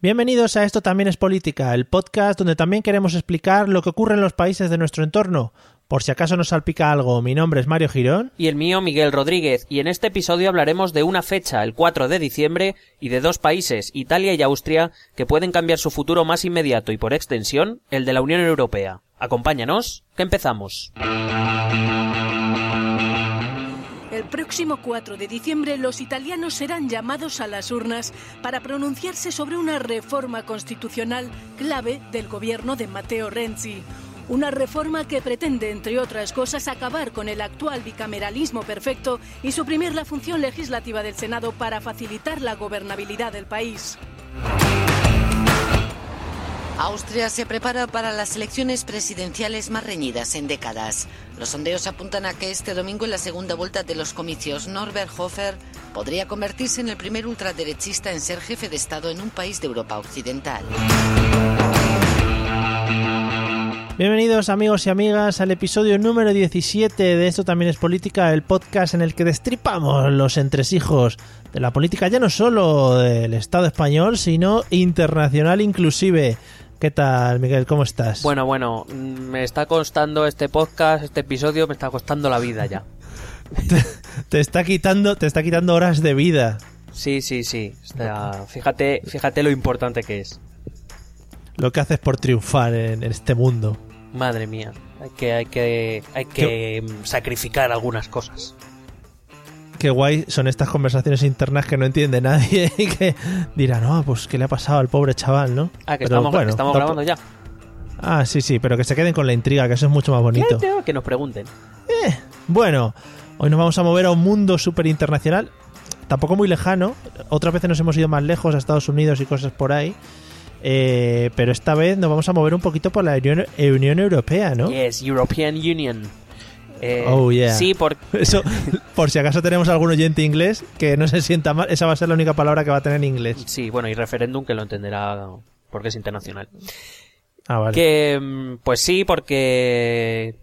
Bienvenidos a Esto también es política, el podcast donde también queremos explicar lo que ocurre en los países de nuestro entorno. Por si acaso nos salpica algo, mi nombre es Mario Girón. Y el mío Miguel Rodríguez, y en este episodio hablaremos de una fecha, el 4 de diciembre, y de dos países, Italia y Austria, que pueden cambiar su futuro más inmediato y por extensión, el de la Unión Europea. Acompáñanos, que empezamos. El próximo 4 de diciembre los italianos serán llamados a las urnas para pronunciarse sobre una reforma constitucional clave del gobierno de Matteo Renzi. Una reforma que pretende, entre otras cosas, acabar con el actual bicameralismo perfecto y suprimir la función legislativa del Senado para facilitar la gobernabilidad del país. Austria se prepara para las elecciones presidenciales más reñidas en décadas. Los sondeos apuntan a que este domingo en la segunda vuelta de los comicios Norbert Hofer podría convertirse en el primer ultraderechista en ser jefe de Estado en un país de Europa Occidental. Bienvenidos amigos y amigas al episodio número 17 de Esto también es política, el podcast en el que destripamos los entresijos de la política ya no solo del Estado español, sino internacional inclusive. ¿Qué tal, Miguel? ¿Cómo estás? Bueno, bueno, me está costando este podcast, este episodio, me está costando la vida ya. te, está quitando, te está quitando horas de vida. Sí, sí, sí. fíjate, fíjate lo importante que es. Lo que haces por triunfar en, este mundo. Madre mía, hay que, hay que, hay que sacrificar algunas cosas qué guay son estas conversaciones internas que no entiende nadie y que dirá, no, pues qué le ha pasado al pobre chaval, ¿no? Ah, que estamos, grabando ya. Ah, sí, sí, pero que se queden con la intriga, que eso es mucho más bonito. Que nos pregunten. Eh, bueno, hoy nos vamos a mover a un mundo súper internacional, tampoco muy lejano. Otras veces nos hemos ido más lejos, a Estados Unidos y cosas por ahí. Eh, pero esta vez nos vamos a mover un poquito por la Unión, Unión Europea, ¿no? Yes, European Union. Eh, oh, yeah. Sí, por... Eso, por si acaso tenemos algún oyente inglés que no se sienta mal, esa va a ser la única palabra que va a tener en inglés. Sí, bueno, y referéndum que lo entenderá porque es internacional. Ah, vale. Que, mm, pues sí, porque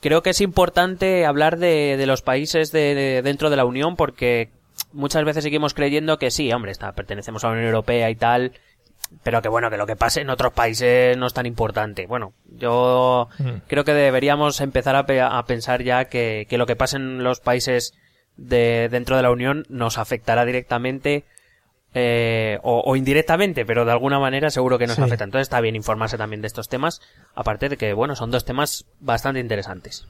creo que es importante hablar de, los países de, dentro de la Unión porque muchas veces seguimos creyendo que sí, hombre, está, pertenecemos a la Unión Europea y tal, pero que bueno, que lo que pase en otros países no es tan importante. Bueno, yo creo que deberíamos empezar a, pensar ya que, lo que pase en los países de dentro de la Unión nos afectará directamente eh, o, indirectamente, pero de alguna manera seguro que nos afecta. Entonces está bien informarse también de estos temas, aparte de que, bueno, son dos temas bastante interesantes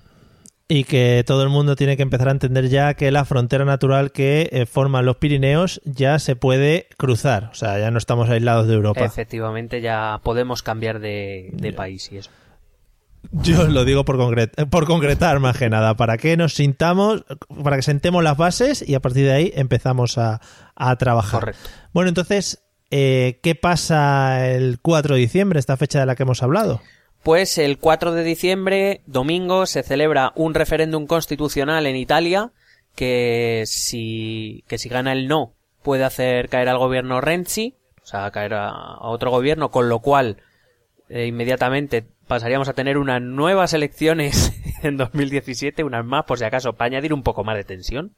y que todo el mundo tiene que empezar a entender ya que la frontera natural que eh, forman los Pirineos ya se puede cruzar, o sea, ya no estamos aislados de Europa. Efectivamente, ya podemos cambiar de, país y eso. Yo lo digo por, por concretar más que nada, para que nos sintamos, para que sentemos las bases y a partir de ahí empezamos a, trabajar. Correcto. Bueno, entonces, eh, ¿qué pasa el 4 de diciembre, esta fecha de la que hemos hablado? Pues el 4 de diciembre, domingo, se celebra un referéndum constitucional en Italia que si, que si gana el no puede hacer caer al gobierno Renzi, o sea, caer a, otro gobierno, con lo cual eh, inmediatamente pasaríamos a tener unas nuevas elecciones en 2017, unas más por si acaso, para añadir un poco más de tensión.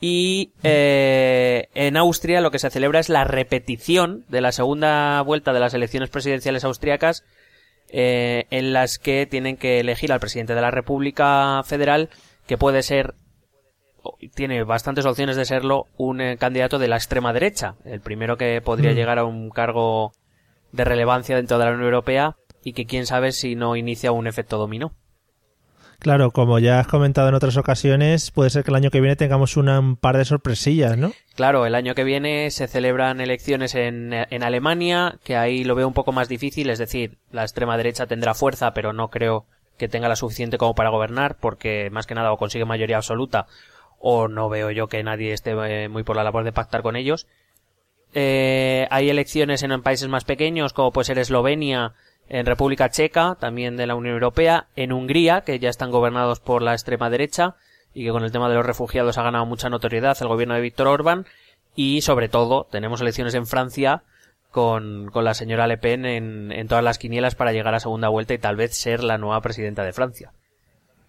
Y eh, en Austria lo que se celebra es la repetición de la segunda vuelta de las elecciones presidenciales austriacas eh, en las que tienen que elegir al presidente de la República Federal, que puede ser, tiene bastantes opciones de serlo, un eh, candidato de la extrema derecha, el primero que podría mm. llegar a un cargo de relevancia dentro de la Unión Europea y que quién sabe si no inicia un efecto dominó. Claro, como ya has comentado en otras ocasiones, puede ser que el año que viene tengamos un par de sorpresillas, ¿no? Claro, el año que viene se celebran elecciones en, en Alemania, que ahí lo veo un poco más difícil, es decir, la extrema derecha tendrá fuerza, pero no creo que tenga la suficiente como para gobernar, porque más que nada o consigue mayoría absoluta, o no veo yo que nadie esté eh, muy por la labor de pactar con ellos. Eh, hay elecciones en países más pequeños, como puede ser Eslovenia, en República Checa, también de la Unión Europea, en Hungría, que ya están gobernados por la extrema derecha y que con el tema de los refugiados ha ganado mucha notoriedad el gobierno de Víctor Orbán, y sobre todo tenemos elecciones en Francia con, con la señora Le Pen en, en todas las quinielas para llegar a segunda vuelta y tal vez ser la nueva presidenta de Francia.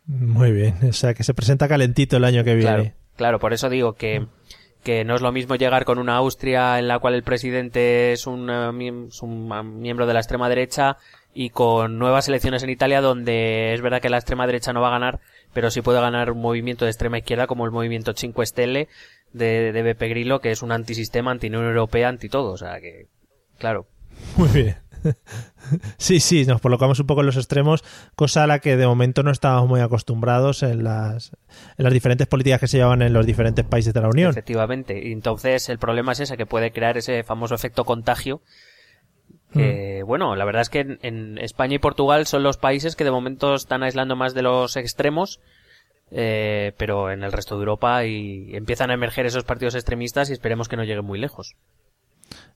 Muy bien, o sea que se presenta calentito el año que viene. Claro, claro por eso digo que, que no es lo mismo llegar con una Austria en la cual el presidente es un, eh, eh, miembro de la extrema derecha y con nuevas elecciones en Italia donde es verdad que la extrema derecha no va a ganar, pero sí puede ganar un movimiento de extrema izquierda como el movimiento Cinque Stelle de, de Grillo, que es un antisistema, anti-Unión Europea, anti todo. O sea que, claro. Muy bien. Sí, sí, nos colocamos un poco en los extremos, cosa a la que de momento no estábamos muy acostumbrados en las, en las diferentes políticas que se llevan en los diferentes países de la Unión. Efectivamente. Entonces el problema es ese, que puede crear ese famoso efecto contagio. Que, Bueno, la verdad es que en, en, España y Portugal son los países que de momento están aislando más de los extremos, eh, pero en el resto de Europa y empiezan a emerger esos partidos extremistas y esperemos que no lleguen muy lejos.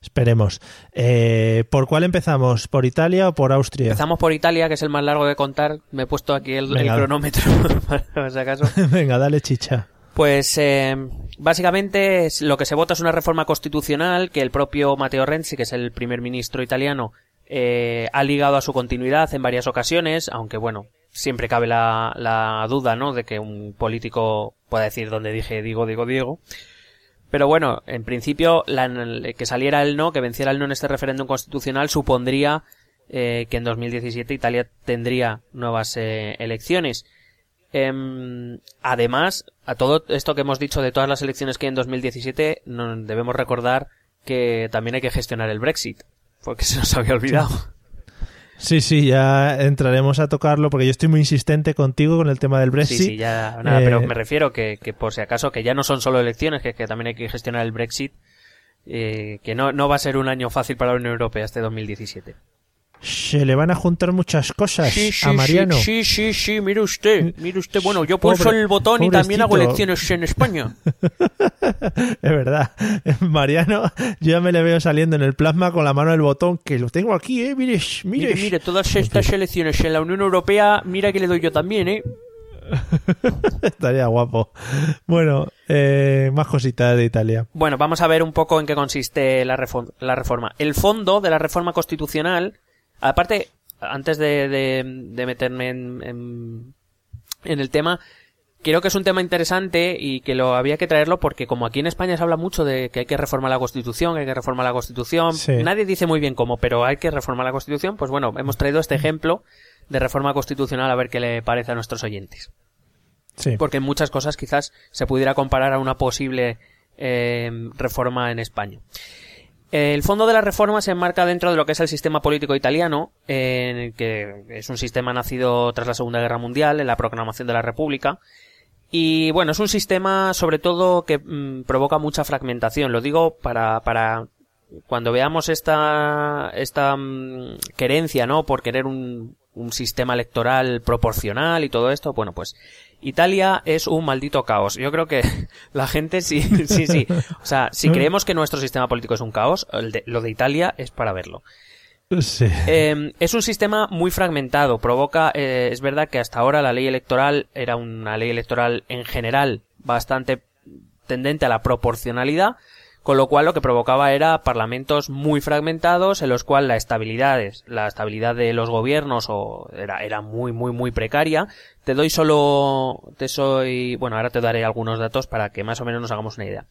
Esperemos. Eh, ¿Por cuál empezamos? ¿Por Italia o por Austria? Empezamos por Italia, que es el más largo de contar. Me he puesto aquí el, el cronómetro, para si acaso. Venga, dale chicha. Pues eh, básicamente lo que se vota es una reforma constitucional que el propio Matteo Renzi, que es el primer ministro italiano, eh, ha ligado a su continuidad en varias ocasiones, aunque bueno, siempre cabe la, la duda, ¿no? De que un político pueda decir donde dije digo, digo, Diego. Pero bueno, en principio, la, que saliera el no, que venciera el no en este referéndum constitucional, supondría eh, que en 2017 Italia tendría nuevas eh, elecciones. Eh, además, a todo esto que hemos dicho de todas las elecciones que hay en 2017, no, debemos recordar que también hay que gestionar el Brexit, porque se nos había olvidado. Sí, sí, ya entraremos a tocarlo porque yo estoy muy insistente contigo con el tema del Brexit. Sí, sí, ya, nada, eh... pero me refiero que, que, por si acaso que ya no son solo elecciones, que, que también hay que gestionar el Brexit, eh, que no, no va a ser un año fácil para la Unión Europea este 2017. Se le van a juntar muchas cosas sí, sí, a Mariano. Sí, sí, sí, sí, mire usted, mire usted. Bueno, yo pulso Pobre, el botón y también hago elecciones en España. es verdad. Mariano, yo ya me le veo saliendo en el plasma con la mano del botón, que lo tengo aquí, eh. Mire, mire. Mire, mire todas estas elecciones en la Unión Europea, mira que le doy yo también, eh. Estaría guapo. Bueno, eh, más cositas de Italia. Bueno, vamos a ver un poco en qué consiste. La reforma. El fondo de la reforma constitucional Aparte, antes de, de, de meterme en, en, en, el tema, creo que es un tema interesante y que lo había que traerlo porque como aquí en España se habla mucho de que hay que reformar la Constitución, que hay que reformar la Constitución, sí. nadie dice muy bien cómo, pero hay que reformar la Constitución, pues bueno, hemos traído este ejemplo de reforma constitucional a ver qué le parece a nuestros oyentes. Sí. Porque en muchas cosas quizás se pudiera comparar a una posible eh, reforma en España. El fondo de la reforma se enmarca dentro de lo que es el sistema político italiano, que es un sistema nacido tras la Segunda Guerra Mundial, en la proclamación de la República. Y bueno, es un sistema sobre todo que mmm, provoca mucha fragmentación. Lo digo para, para cuando veamos esta, esta mmm, querencia, ¿no? Por querer un, un sistema electoral proporcional y todo esto, bueno, pues Italia es un maldito caos. Yo creo que la gente sí, sí, sí. O sea, si creemos que nuestro sistema político es un caos, de, lo de Italia es para verlo. Sí. Eh, es un sistema muy fragmentado. Provoca, eh, es verdad que hasta ahora la ley electoral era una ley electoral en general bastante tendente a la proporcionalidad, con lo cual lo que provocaba era parlamentos muy fragmentados en los cuales la estabilidad, la estabilidad de los gobiernos o era, era muy muy muy precaria. Te doy solo, te soy, bueno ahora te daré algunos datos para que más o menos nos hagamos una idea.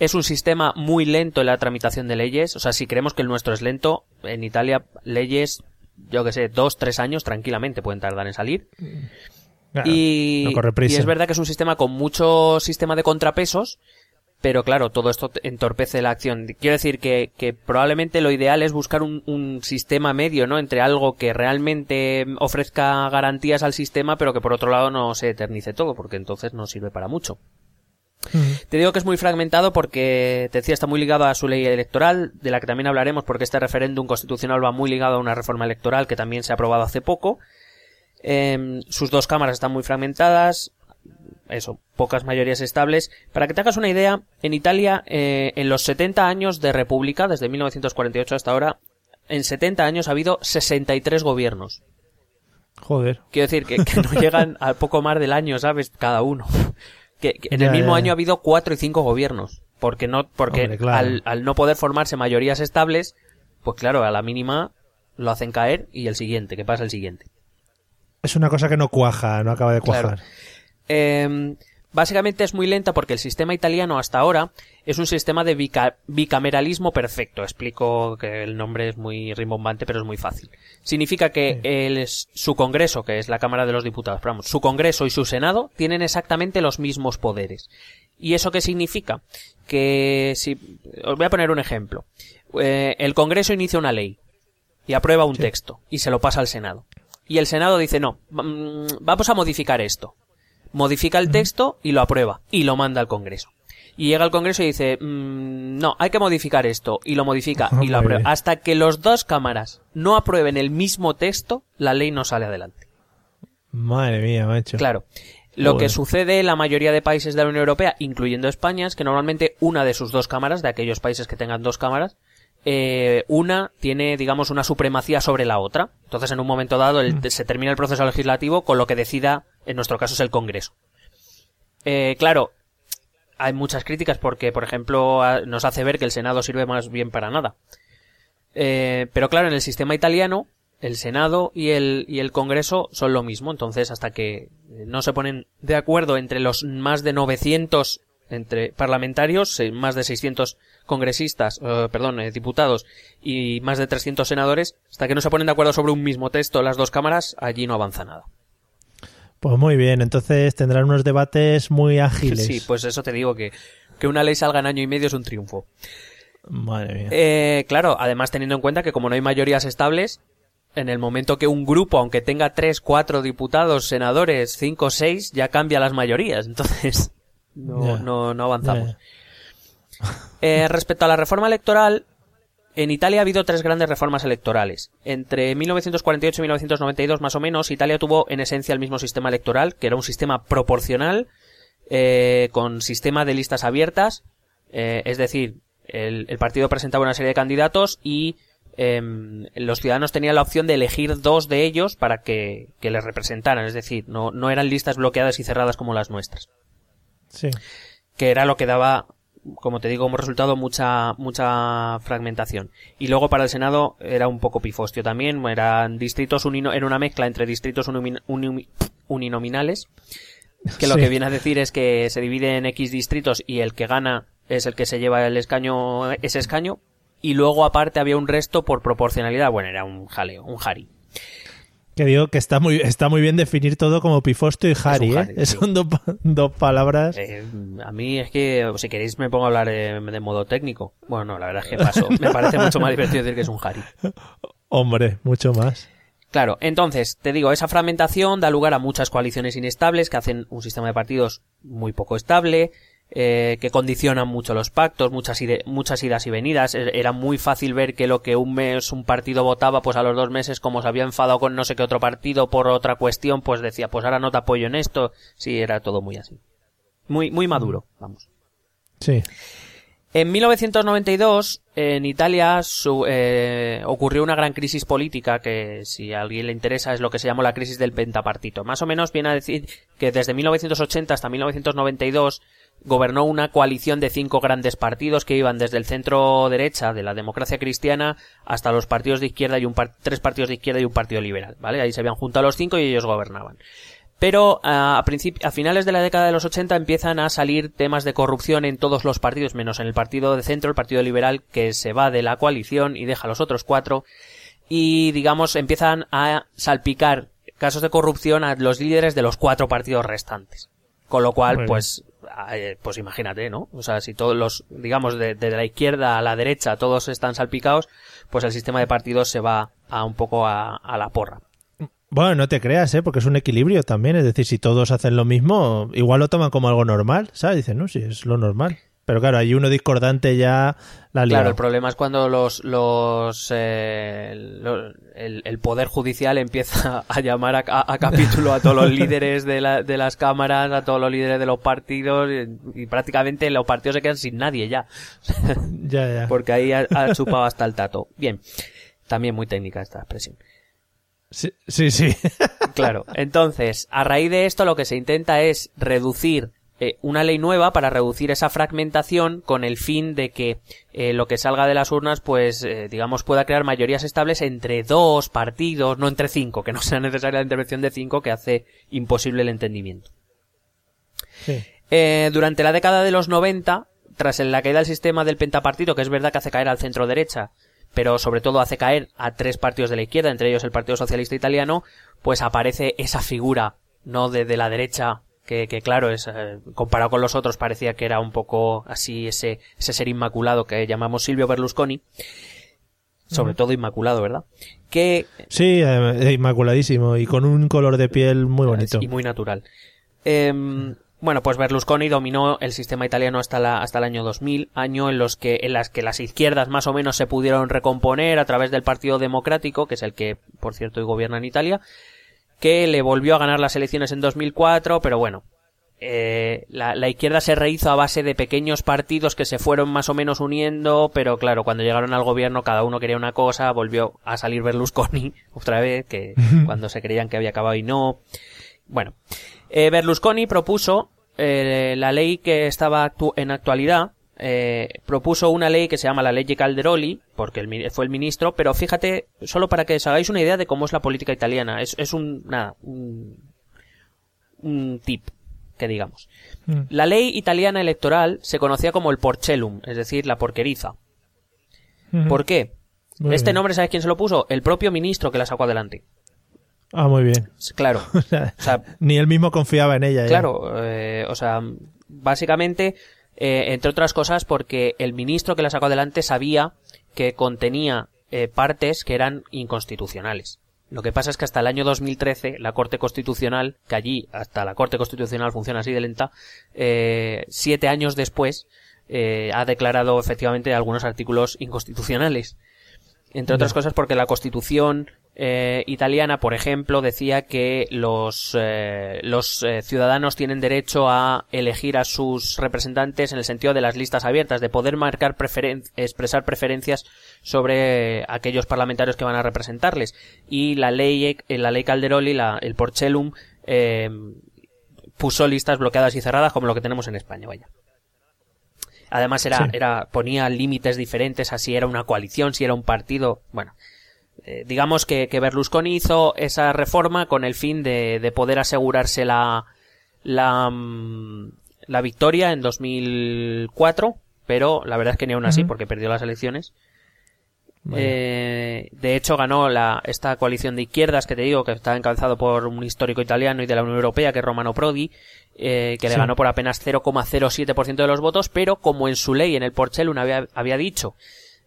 Es un sistema muy lento en la tramitación de leyes, o sea si creemos que el nuestro es lento, en Italia leyes, yo que sé, dos, tres años tranquilamente pueden tardar en salir. Claro, y, no y es verdad que es un sistema con mucho sistema de contrapesos pero claro, todo esto entorpece la acción. Quiero decir que, que probablemente lo ideal es buscar un, un, sistema medio, ¿no? Entre algo que realmente ofrezca garantías al sistema, pero que por otro lado no se eternice todo, porque entonces no sirve para mucho. Uh -huh. Te digo que es muy fragmentado porque, te decía, está muy ligado a su ley electoral, de la que también hablaremos porque este referéndum constitucional va muy ligado a una reforma electoral que también se ha aprobado hace poco. Eh, sus dos cámaras están muy fragmentadas, eso, pocas mayorías estables. Para que te hagas una idea, en Italia, eh, en los 70 años de república, desde 1948 hasta ahora, en 70 años ha habido 63 gobiernos. Joder. Quiero decir que, que no llegan al poco más del año, ¿sabes? Cada uno. Que, que en el mismo ya, año ha habido cuatro y cinco gobiernos. Porque no, porque Hombre, claro. al, al no poder formarse mayorías estables, pues claro, a la mínima lo hacen caer y el siguiente, que pasa el siguiente. Es una cosa que no cuaja, no acaba de Claro. Eh, básicamente es muy lenta porque el sistema italiano hasta ahora es un sistema de bica- bicameralismo perfecto. Explico que el nombre es muy rimbombante, pero es muy fácil. Significa que el, su Congreso, que es la Cámara de los Diputados, pero vamos, su Congreso y su Senado tienen exactamente los mismos poderes. ¿Y eso qué significa? Que si... Os voy a poner un ejemplo. Eh, el Congreso inicia una ley y aprueba un texto y se lo pasa al Senado. Y el Senado dice, no, mm, vamos a modificar esto. Modifica el texto y lo aprueba y lo manda al Congreso. Y llega al Congreso y dice, mm, no, hay que modificar esto y lo modifica y lo aprueba. Hasta que los dos cámaras no aprueben el mismo texto, la ley no sale adelante. Madre mía, macho. Claro. Lo que sucede en la mayoría de países de la Unión Europea, incluyendo España, es que normalmente una de sus dos cámaras, de aquellos países que tengan dos cámaras, eh, una tiene, digamos, una supremacía sobre la otra. Entonces, en un momento dado, el- se termina el proceso legislativo con lo que decida, en nuestro caso, es el Congreso. Eh, claro, hay muchas críticas porque, por ejemplo, nos hace ver que el Senado sirve más bien para nada. Eh, pero claro, en el sistema italiano, el Senado y el, y el Congreso son lo mismo. Entonces, hasta que no se ponen de acuerdo entre los más de 900 entre parlamentarios, eh, más de 600 congresistas, eh, perdón, eh, diputados y más de 300 senadores, hasta que no se ponen de acuerdo sobre un mismo texto las dos cámaras, allí no avanza nada. Pues muy bien, entonces tendrán unos debates muy ágiles. Sí, pues eso te digo que que una ley salga en año y medio es un triunfo. Madre mía. Eh, claro, además teniendo en cuenta que como no hay mayorías estables, en el momento que un grupo, aunque tenga tres, cuatro diputados, senadores, cinco, seis, ya cambia las mayorías. Entonces, no, no, no avanzamos. Eh, respecto a la reforma electoral, en Italia ha habido tres grandes reformas electorales. Entre 1948 y 1992, más o menos, Italia tuvo en esencia el mismo sistema electoral, que era un sistema proporcional, eh, con sistema de listas abiertas, eh, es decir, el, el partido presentaba una serie de candidatos y em, los ciudadanos tenían la opción de elegir dos de ellos para que, que les representaran, es decir, no, no eran listas bloqueadas y cerradas como las nuestras Sí. que era lo que daba, como te digo, como resultado mucha, mucha fragmentación. Y luego para el Senado era un poco pifostio también, eran distritos unino, era una mezcla entre distritos uninominales, que lo Sí. que viene a decir es que se divide en X distritos y el que gana es el que se lleva el escaño, ese escaño, y luego aparte había un resto por proporcionalidad, bueno, era un jaleo, un jari. Que digo que está muy, está muy bien definir todo como pifostio y Harry, ¿eh? Sí. Son dos, dos palabras. Eh, a mí es que, si queréis, me pongo a hablar eh, de modo técnico. Bueno, no, la verdad es que paso. Me parece mucho más divertido decir que es un Harry. Hombre, mucho más. Claro, entonces, te digo, esa fragmentación da lugar a muchas coaliciones inestables que hacen un sistema de partidos muy poco estable, eh, que condicionan mucho los pactos, muchas, ide- muchas idas y venidas. E- Era muy fácil ver que lo que un mes un partido votaba, pues a los dos meses, como se había enfadado con no sé qué otro partido por otra cuestión, pues decía, pues ahora no te apoyo en esto. Sí, era todo muy así. Muy, muy maduro, vamos. Sí. En 1992, en Italia su- eh, ocurrió una gran crisis política que, si a alguien le interesa, es lo que se llamó la crisis del pentapartito. Más o menos viene a decir que desde 1980 hasta 1992 gobernó una coalición de cinco grandes partidos que iban desde el centro derecha de la democracia cristiana hasta los partidos de izquierda y un par- tres partidos de izquierda y un partido liberal, ¿vale? Ahí se habían juntado los cinco y ellos gobernaban. Pero ah, a, a finales de la década de los 80 empiezan a salir temas de corrupción en todos los partidos, menos en el partido de centro, el partido liberal, que se va de la coalición y deja a los otros cuatro. Y, digamos, empiezan a salpicar casos de corrupción a los líderes de los cuatro partidos restantes. Con lo cual, pues, pues imagínate, ¿no? O sea, si todos los, digamos, de, la izquierda a la derecha todos están salpicados, pues el sistema de partidos se va a un poco a, la porra. Bueno, no te creas, ¿eh? Porque es un equilibrio también. Es decir, si todos hacen lo mismo, igual lo toman como algo normal, ¿sabes? Dicen, no, sí, es lo normal. Pero claro, hay uno discordante ya la Claro, el problema es cuando los, los, eh, el, el poder judicial empieza a llamar a, a- a capítulo a todos los líderes de, la- de las cámaras, a todos los líderes de los partidos y, y prácticamente los partidos se quedan sin nadie ya, Ya, ya. porque ahí ha, ha chupado hasta el tato. Bien, también muy técnica esta expresión. Sí, sí. sí. Claro. Entonces, a raíz de esto lo que se intenta es reducir eh, una ley nueva para reducir esa fragmentación con el fin de que eh, lo que salga de las urnas, pues, eh, digamos, pueda crear mayorías estables entre dos partidos, no entre cinco, que no sea necesaria la intervención de cinco que hace imposible el entendimiento. Sí. Durante la década de los 90, tras la caída del sistema del pentapartido, que es verdad que hace caer al centro derecha, pero sobre todo hace caer a tres partidos de la izquierda, entre ellos el Partido Socialista Italiano, pues aparece esa figura, no de, de la derecha, que, que claro, es, eh, comparado con los otros parecía que era un poco así ese, ese ser inmaculado que llamamos Silvio Berlusconi, sobre todo inmaculado, ¿verdad? Que Sí, eh, inmaculadísimo y con un color de piel muy bonito. y muy natural. Em, bueno, pues Berlusconi dominó el sistema italiano hasta, la, hasta el año 2000, año en los que en las que las izquierdas más o menos se pudieron recomponer a través del Partido Democrático, que es el que, por cierto, hoy gobierna en Italia, que le volvió a ganar las elecciones en 2004, pero bueno, eh, la, la izquierda se rehizo a base de pequeños partidos que se fueron más o menos uniendo, pero claro, cuando llegaron al gobierno cada uno quería una cosa, volvió a salir Berlusconi otra vez, que cuando se creían que había acabado y no. Bueno, eh, Berlusconi propuso eh, la ley que estaba actu- en actualidad, eh, propuso una ley que se llama la ley Calderoli, porque el fue el ministro, pero fíjate, solo para que os hagáis una idea de cómo es la política italiana, es, es un, nada, un, un tip, que digamos. Mm. La ley italiana electoral se conocía como el porcellum, es decir, la porqueriza. ¿Por qué? Muy este bien. nombre, ¿sabes quién se lo puso? El propio ministro que la sacó adelante. Ah, muy bien. Claro. O sea, ni él mismo confiaba en ella. Claro, eh, o sea, básicamente, eh, entre otras cosas, porque el ministro que la sacó adelante sabía que contenía eh, partes que eran inconstitucionales. Lo que pasa es que hasta el año 2013 la Corte Constitucional, que allí hasta la Corte Constitucional funciona así de lenta, eh, siete años después eh, ha declarado efectivamente algunos artículos inconstitucionales. Entre otras cosas porque la Constitución eh, italiana, por ejemplo, decía que los, eh, los eh, ciudadanos tienen derecho a elegir a sus representantes en el sentido de las listas abiertas, de poder marcar preferen expresar preferencias sobre aquellos parlamentarios que van a representarles. Y la ley, eh, la ley Calderoli, la, el Porcellum, eh, puso listas bloqueadas y cerradas como lo que tenemos en España, vaya. Además era, Sí. era, ponía límites diferentes a si era una coalición, si era un partido, bueno. Eh, digamos que, que Berlusconi hizo esa reforma con el fin de, de poder asegurarse la, la, mm, la victoria en 2004, pero la verdad es que ni aún así, porque perdió las elecciones. Eh, de hecho, ganó la, esta coalición de izquierdas que te digo que está encabezado por un histórico italiano y de la Unión Europea, que es Romano Prodi, eh, que le ganó por apenas 0,07% de los votos, pero como en su ley, en el Porcellum, había, había dicho,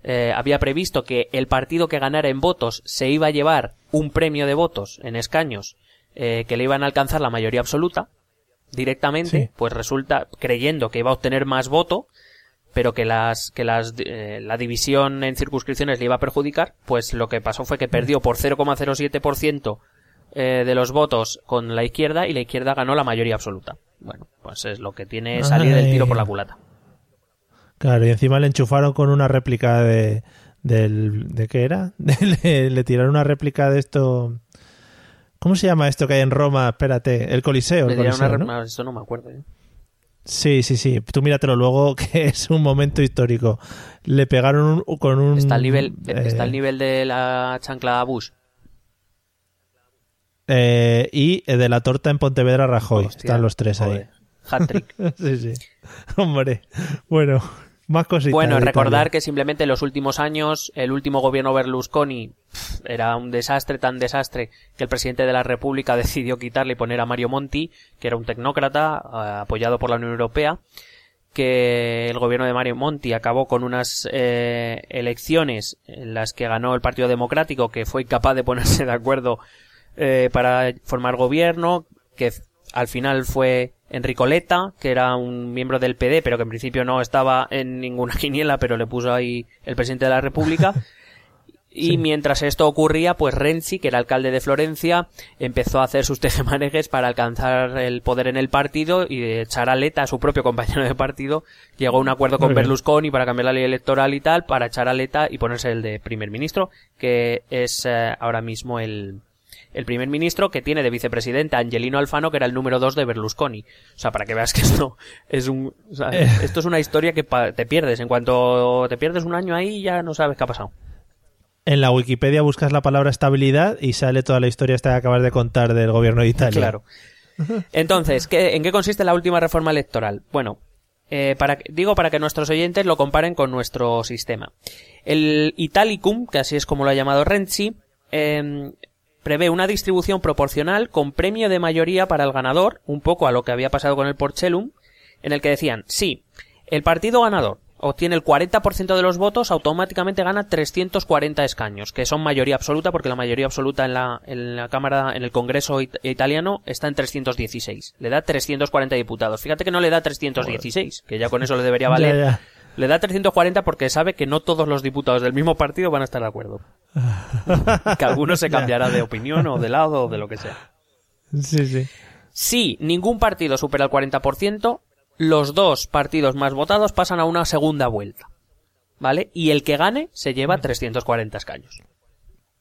eh, había previsto que el partido que ganara en votos se iba a llevar un premio de votos en escaños eh, que le iban a alcanzar la mayoría absoluta directamente, Sí. pues resulta, creyendo que iba a obtener más voto, pero que las que las eh, la división en circunscripciones le iba a perjudicar, pues lo que pasó fue que perdió por 0,07% eh, de los votos con la izquierda y la izquierda ganó la mayoría absoluta. Bueno, pues es lo que tiene salir del tiro por la culata. Claro, y encima le enchufaron con una réplica de. Del, ¿De qué era? le, le tiraron una réplica de esto. ¿Cómo se llama esto que hay en Roma? Espérate, el Coliseo. Le El una Coliseo, ¿no? Eso no me acuerdo. ¿eh? Sí, sí, sí. Tú míratelo luego, que es un momento histórico. Le pegaron un- con un. Está al nivel, eh, está al nivel de la chancla Bush. eh, y de la torta en Pontevedra Rajoy. Hostia, Están los tres joder. ahí. Hat-trick. sí, sí. Hombre. Bueno, más cositas. Bueno, recordar que simplemente en los últimos años el último gobierno Berlusconi era un desastre, tan desastre, que el presidente de la República decidió quitarle y poner a Mario Monti, que era un tecnócrata eh, apoyado por la Unión Europea, que el gobierno de Mario Monti acabó con unas eh, elecciones en las que ganó el Partido Democrático, que fue incapaz de ponerse de acuerdo eh, para formar gobierno, que al final fue Enrico Letta, que era un miembro del PD, pero que en principio no estaba en ninguna quiniela, pero le puso ahí el presidente de la República. Y mientras esto ocurría, pues Renzi, que era alcalde de Florencia, empezó a hacer sus tejemanejes para alcanzar el poder en el partido y de echar a Letta, a su propio compañero de partido, llegó a un acuerdo con Berlusconi para cambiar la ley electoral y tal, para echar a Letta y ponerse el de primer ministro, que es eh, ahora mismo el, el primer ministro que tiene de vicepresidente a Angelino Alfano, que era el número dos de Berlusconi. O sea, para que veas que esto es un, o sea, Eh. esto es una historia que te pierdes. En cuanto te pierdes un año ahí, ya no sabes qué ha pasado. En la Wikipedia buscas la palabra estabilidad y sale toda la historia esta que acabas de contar del gobierno de Italia. Claro. Entonces, ¿qué- ¿en qué consiste la última reforma electoral? Bueno, eh, para, digo para que nuestros oyentes lo comparen con nuestro sistema. El Italicum, que así es como lo ha llamado Renzi, em, prevé una distribución proporcional con premio de mayoría para el ganador, un poco a lo que había pasado con el Porcellum, en el que decían, sí, el partido ganador obtiene el 40% de los votos, automáticamente gana 340 escaños, que son mayoría absoluta, porque la mayoría absoluta en la, en la Cámara, en el Congreso it- italiano, está en 316. Le da 340 diputados. Fíjate que no le da 316, que ya con eso le debería valer. Ya, ya. Le da 340 porque sabe que no todos los diputados del mismo partido van a estar de acuerdo. que alguno se cambiará de opinión o de lado o de lo que sea. Sí, sí. Si ningún partido supera el 40%, los dos partidos más votados pasan a una segunda vuelta. ¿Vale? Y el que gane se lleva 340 escaños.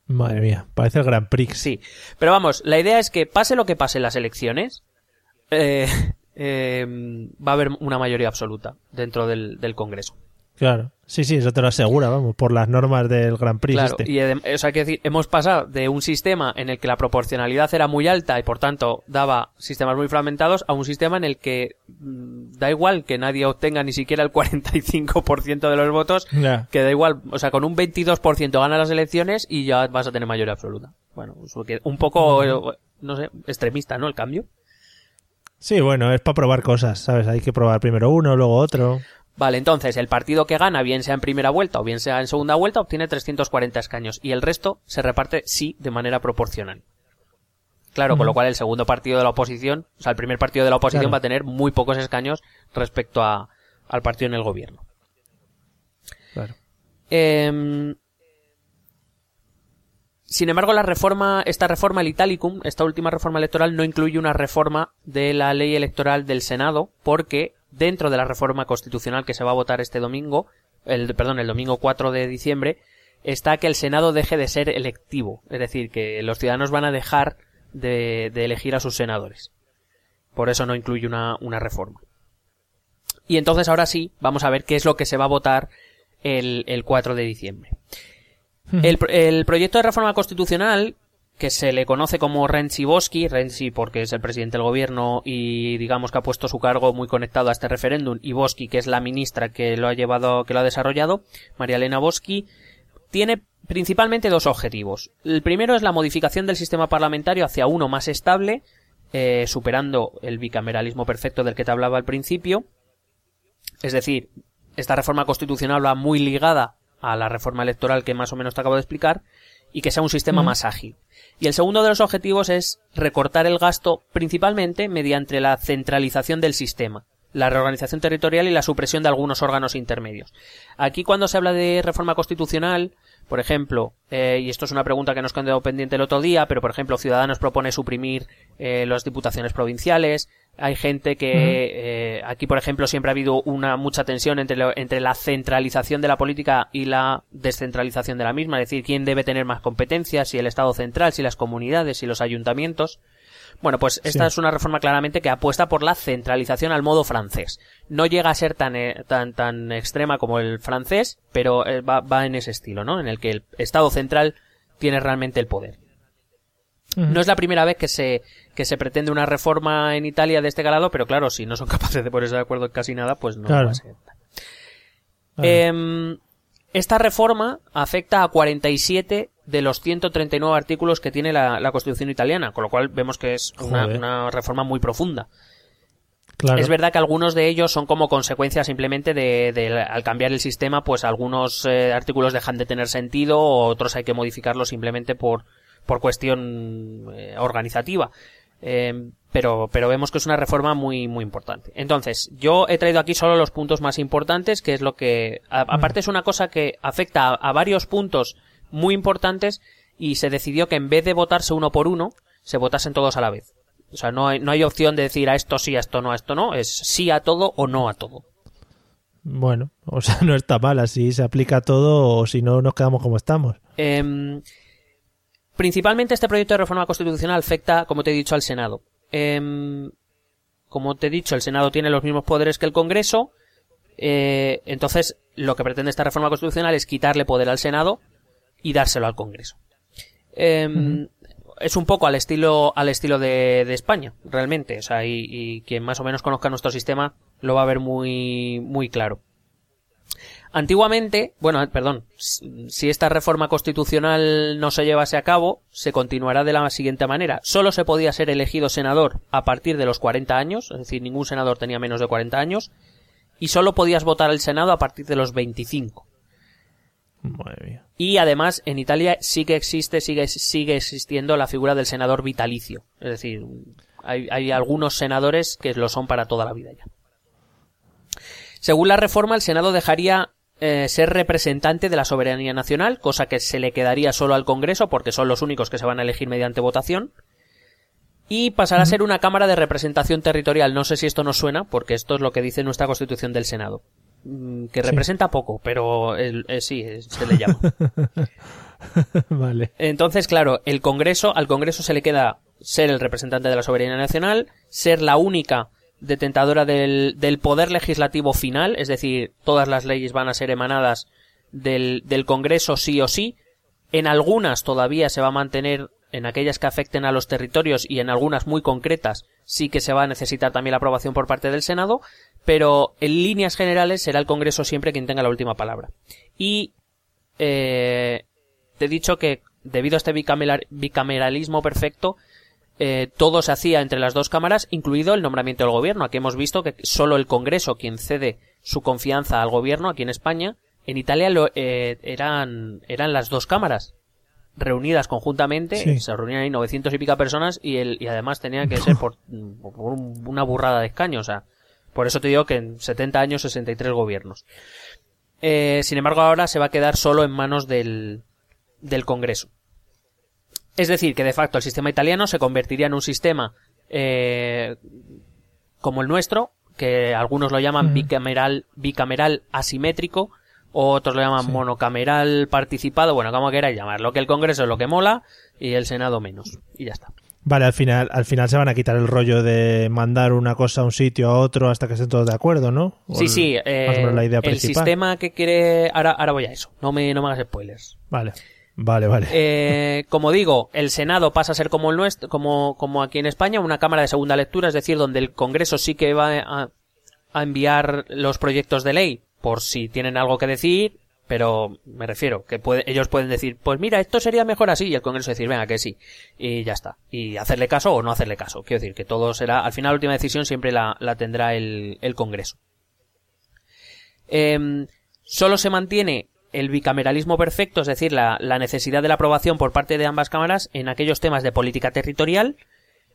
Madre mía, parece el Grand Prix. Sí. Pero vamos, la idea es que pase lo que pase en las elecciones, eh, eh, va a haber una mayoría absoluta dentro del, del Congreso. Claro. Sí, sí, eso te lo asegura, vamos, por las normas del Grand Prix Claro, este. y o sea, hay que decir, hemos pasado de un sistema en el que la proporcionalidad era muy alta y por tanto daba sistemas muy fragmentados a un sistema en el que mm, da igual que nadie obtenga ni siquiera el 45% de los votos, que da igual, o sea, con un 22% gana las elecciones y ya vas a tener mayoría absoluta. Bueno, que un poco, eh, no sé, extremista, ¿no? El cambio. Sí, bueno, es para probar cosas, ¿sabes? Hay que probar primero uno, luego otro. Vale, entonces el partido que gana, bien sea en primera vuelta o bien sea en segunda vuelta, obtiene 340 escaños y el resto se reparte sí de manera proporcional. Claro, con lo cual el segundo partido de la oposición, o sea, el primer partido de la oposición Claro. va a tener muy pocos escaños respecto a, al partido en el gobierno. Claro. Em, sin embargo, la reforma, esta reforma, el Italicum, esta última reforma electoral no incluye una reforma de la ley electoral del Senado, porque dentro de la reforma constitucional que se va a votar este domingo, el, perdón, el domingo 4 de diciembre, está que el Senado deje de ser electivo, es decir, que los ciudadanos van a dejar de, elegir a sus senadores. Por eso no incluye una, una reforma. Y entonces ahora sí, vamos a ver qué es lo que se va a votar el, el 4 de diciembre. El, pro- el proyecto de reforma constitucional, que se le conoce como Renzi Boschi, Renzi porque es el presidente del gobierno y digamos que ha puesto su cargo muy conectado a este referéndum, y Boschi, que es la ministra que lo ha llevado, que lo ha desarrollado, María Elena Boschi, tiene principalmente dos objetivos. El primero es la modificación del sistema parlamentario hacia uno más estable, eh, superando el bicameralismo perfecto del que te hablaba al principio. Es decir, esta reforma constitucional va muy ligada a la reforma electoral que más o menos te acabo de explicar y que sea un sistema más ágil. Y el segundo de los objetivos es recortar el gasto principalmente mediante la centralización del sistema, la reorganización territorial y la supresión de algunos órganos intermedios. Aquí cuando se habla de reforma constitucional, por ejemplo, eh, y esto es una pregunta que nos quedó pendiente el otro día, pero por ejemplo Ciudadanos propone suprimir eh, las diputaciones provinciales, hay gente que eh, aquí por ejemplo siempre ha habido una mucha tensión entre, lo- entre la centralización de la política y la descentralización de la misma, es decir, quién debe tener más competencias, si el Estado central, si las comunidades, si los ayuntamientos. Bueno, pues esta Sí. es una reforma claramente que apuesta por la centralización al modo francés. No llega a ser tan, eh, tan, tan extrema como el francés, pero eh, va, va en ese estilo, ¿no? En el que el Estado central tiene realmente el poder. No es la primera vez que se, que se pretende una reforma en Italia de este calado, pero claro, si no son capaces de ponerse de acuerdo en casi nada, pues no Claro. va a ser. Vale. Em, esta reforma afecta a 47 de los 139 artículos que tiene la, la Constitución italiana, con lo cual vemos que es una, reforma muy profunda. claro. Es verdad que algunos de ellos son como consecuencia simplemente de, de- al cambiar el sistema, pues algunos eh, artículos dejan de tener sentido, otros hay que modificarlos simplemente por, por cuestión eh, organizativa. Eh, pero, pero vemos que es una reforma muy, muy importante. Entonces, yo he traído aquí solo los puntos más importantes, que es lo que, aparte es una cosa que afecta a, varios puntos muy importantes y se decidió que en vez de votarse uno por uno, se votasen todos a la vez. O sea, no hay, no hay opción de decir a esto sí, a esto no, a esto no, es sí a todo o no a todo. Bueno, o sea, no está mal, así se aplica todo o si no nos quedamos como estamos. Em, principalmente este proyecto de reforma constitucional afecta, como te he dicho, al Senado. Em, como te he dicho, el Senado tiene los mismos poderes que el Congreso. Eh, entonces, lo que pretende esta reforma constitucional es quitarle poder al Senado y dárselo al Congreso. Em, es un poco al estilo, al estilo de, España, realmente. O sea, y, y, quien más o menos conozca nuestro sistema lo va a ver muy, muy claro. Antiguamente, bueno, perdón, si esta reforma constitucional no se llevase a cabo, se continuará de la siguiente manera. Solo se podía ser elegido senador a partir de los 40 años, es decir, ningún senador tenía menos de 40 años, y solo podías votar al Senado a partir de los 25. Y además, en Italia sí que existe, sigue, sigue existiendo la figura del senador vitalicio. Es decir, hay, hay algunos senadores que lo son para toda la vida ya. Según la reforma, el Senado dejaría eh, ser representante de la soberanía nacional, cosa que se le quedaría solo al Congreso porque son los únicos que se van a elegir mediante votación. Y pasará a ser una Cámara de Representación Territorial. No sé si esto nos suena, porque esto es lo que dice nuestra Constitución del Senado. Mm, que representa poco, pero eh, sí, se le llama. vale. Entonces, claro, el Congreso, al Congreso se le queda ser el representante de la soberanía nacional, ser la única detentadora del, del poder legislativo final, es decir, todas las leyes van a ser emanadas del, del Congreso sí o sí. En algunas todavía se va a mantener en aquellas que afecten a los territorios y en algunas muy concretas sí que se va a necesitar también la aprobación por parte del Senado, pero en líneas generales será el Congreso siempre quien tenga la última palabra. Y eh, te he dicho que debido a este bicameralismo perfecto, eh, todo se hacía entre las dos cámaras, incluido el nombramiento del gobierno. Aquí hemos visto que solo el Congreso quien cede su confianza al gobierno aquí en España. En Italia lo, eh, eran, eran las dos cámaras reunidas conjuntamente, se reunían ahí 900 y pica personas y, el, y además tenía que ser por, una burrada de escaños. O sea, por eso te digo que en 70 años 63 gobiernos. Eh, sin embargo, ahora se va a quedar solo en manos del, del Congreso. Es decir, que de facto el sistema italiano se convertiría en un sistema eh, como el nuestro, que algunos lo llaman bicameral, bicameral asimétrico, otros lo llaman monocameral participado, bueno, como queráis llamarlo, que el Congreso es lo que mola y el Senado menos, y ya está. Vale, al final, al final se van a quitar el rollo de mandar una cosa a un sitio a otro hasta que estén todos de acuerdo, ¿no? sí, sí, eh, el sistema que quiere... Ahora, ahora voy a eso, no me, no me hagas spoilers. Vale. Vale, vale. Eh, como digo, el Senado pasa a ser como el nuestro, como, como aquí en España, una cámara de segunda lectura, es decir, donde el Congreso sí que va a, a enviar los proyectos de ley por si tienen algo que decir, pero me refiero que puede, ellos pueden decir, pues mira, esto sería mejor así, y el Congreso decir, venga, que sí, y ya está. Y hacerle caso o no hacerle caso. Quiero decir que todo será, al final la última decisión siempre la, la tendrá el, el Congreso. Eh, solo se mantiene el bicameralismo perfecto, es decir, la, necesidad de la aprobación por parte de ambas cámaras en aquellos temas de política territorial,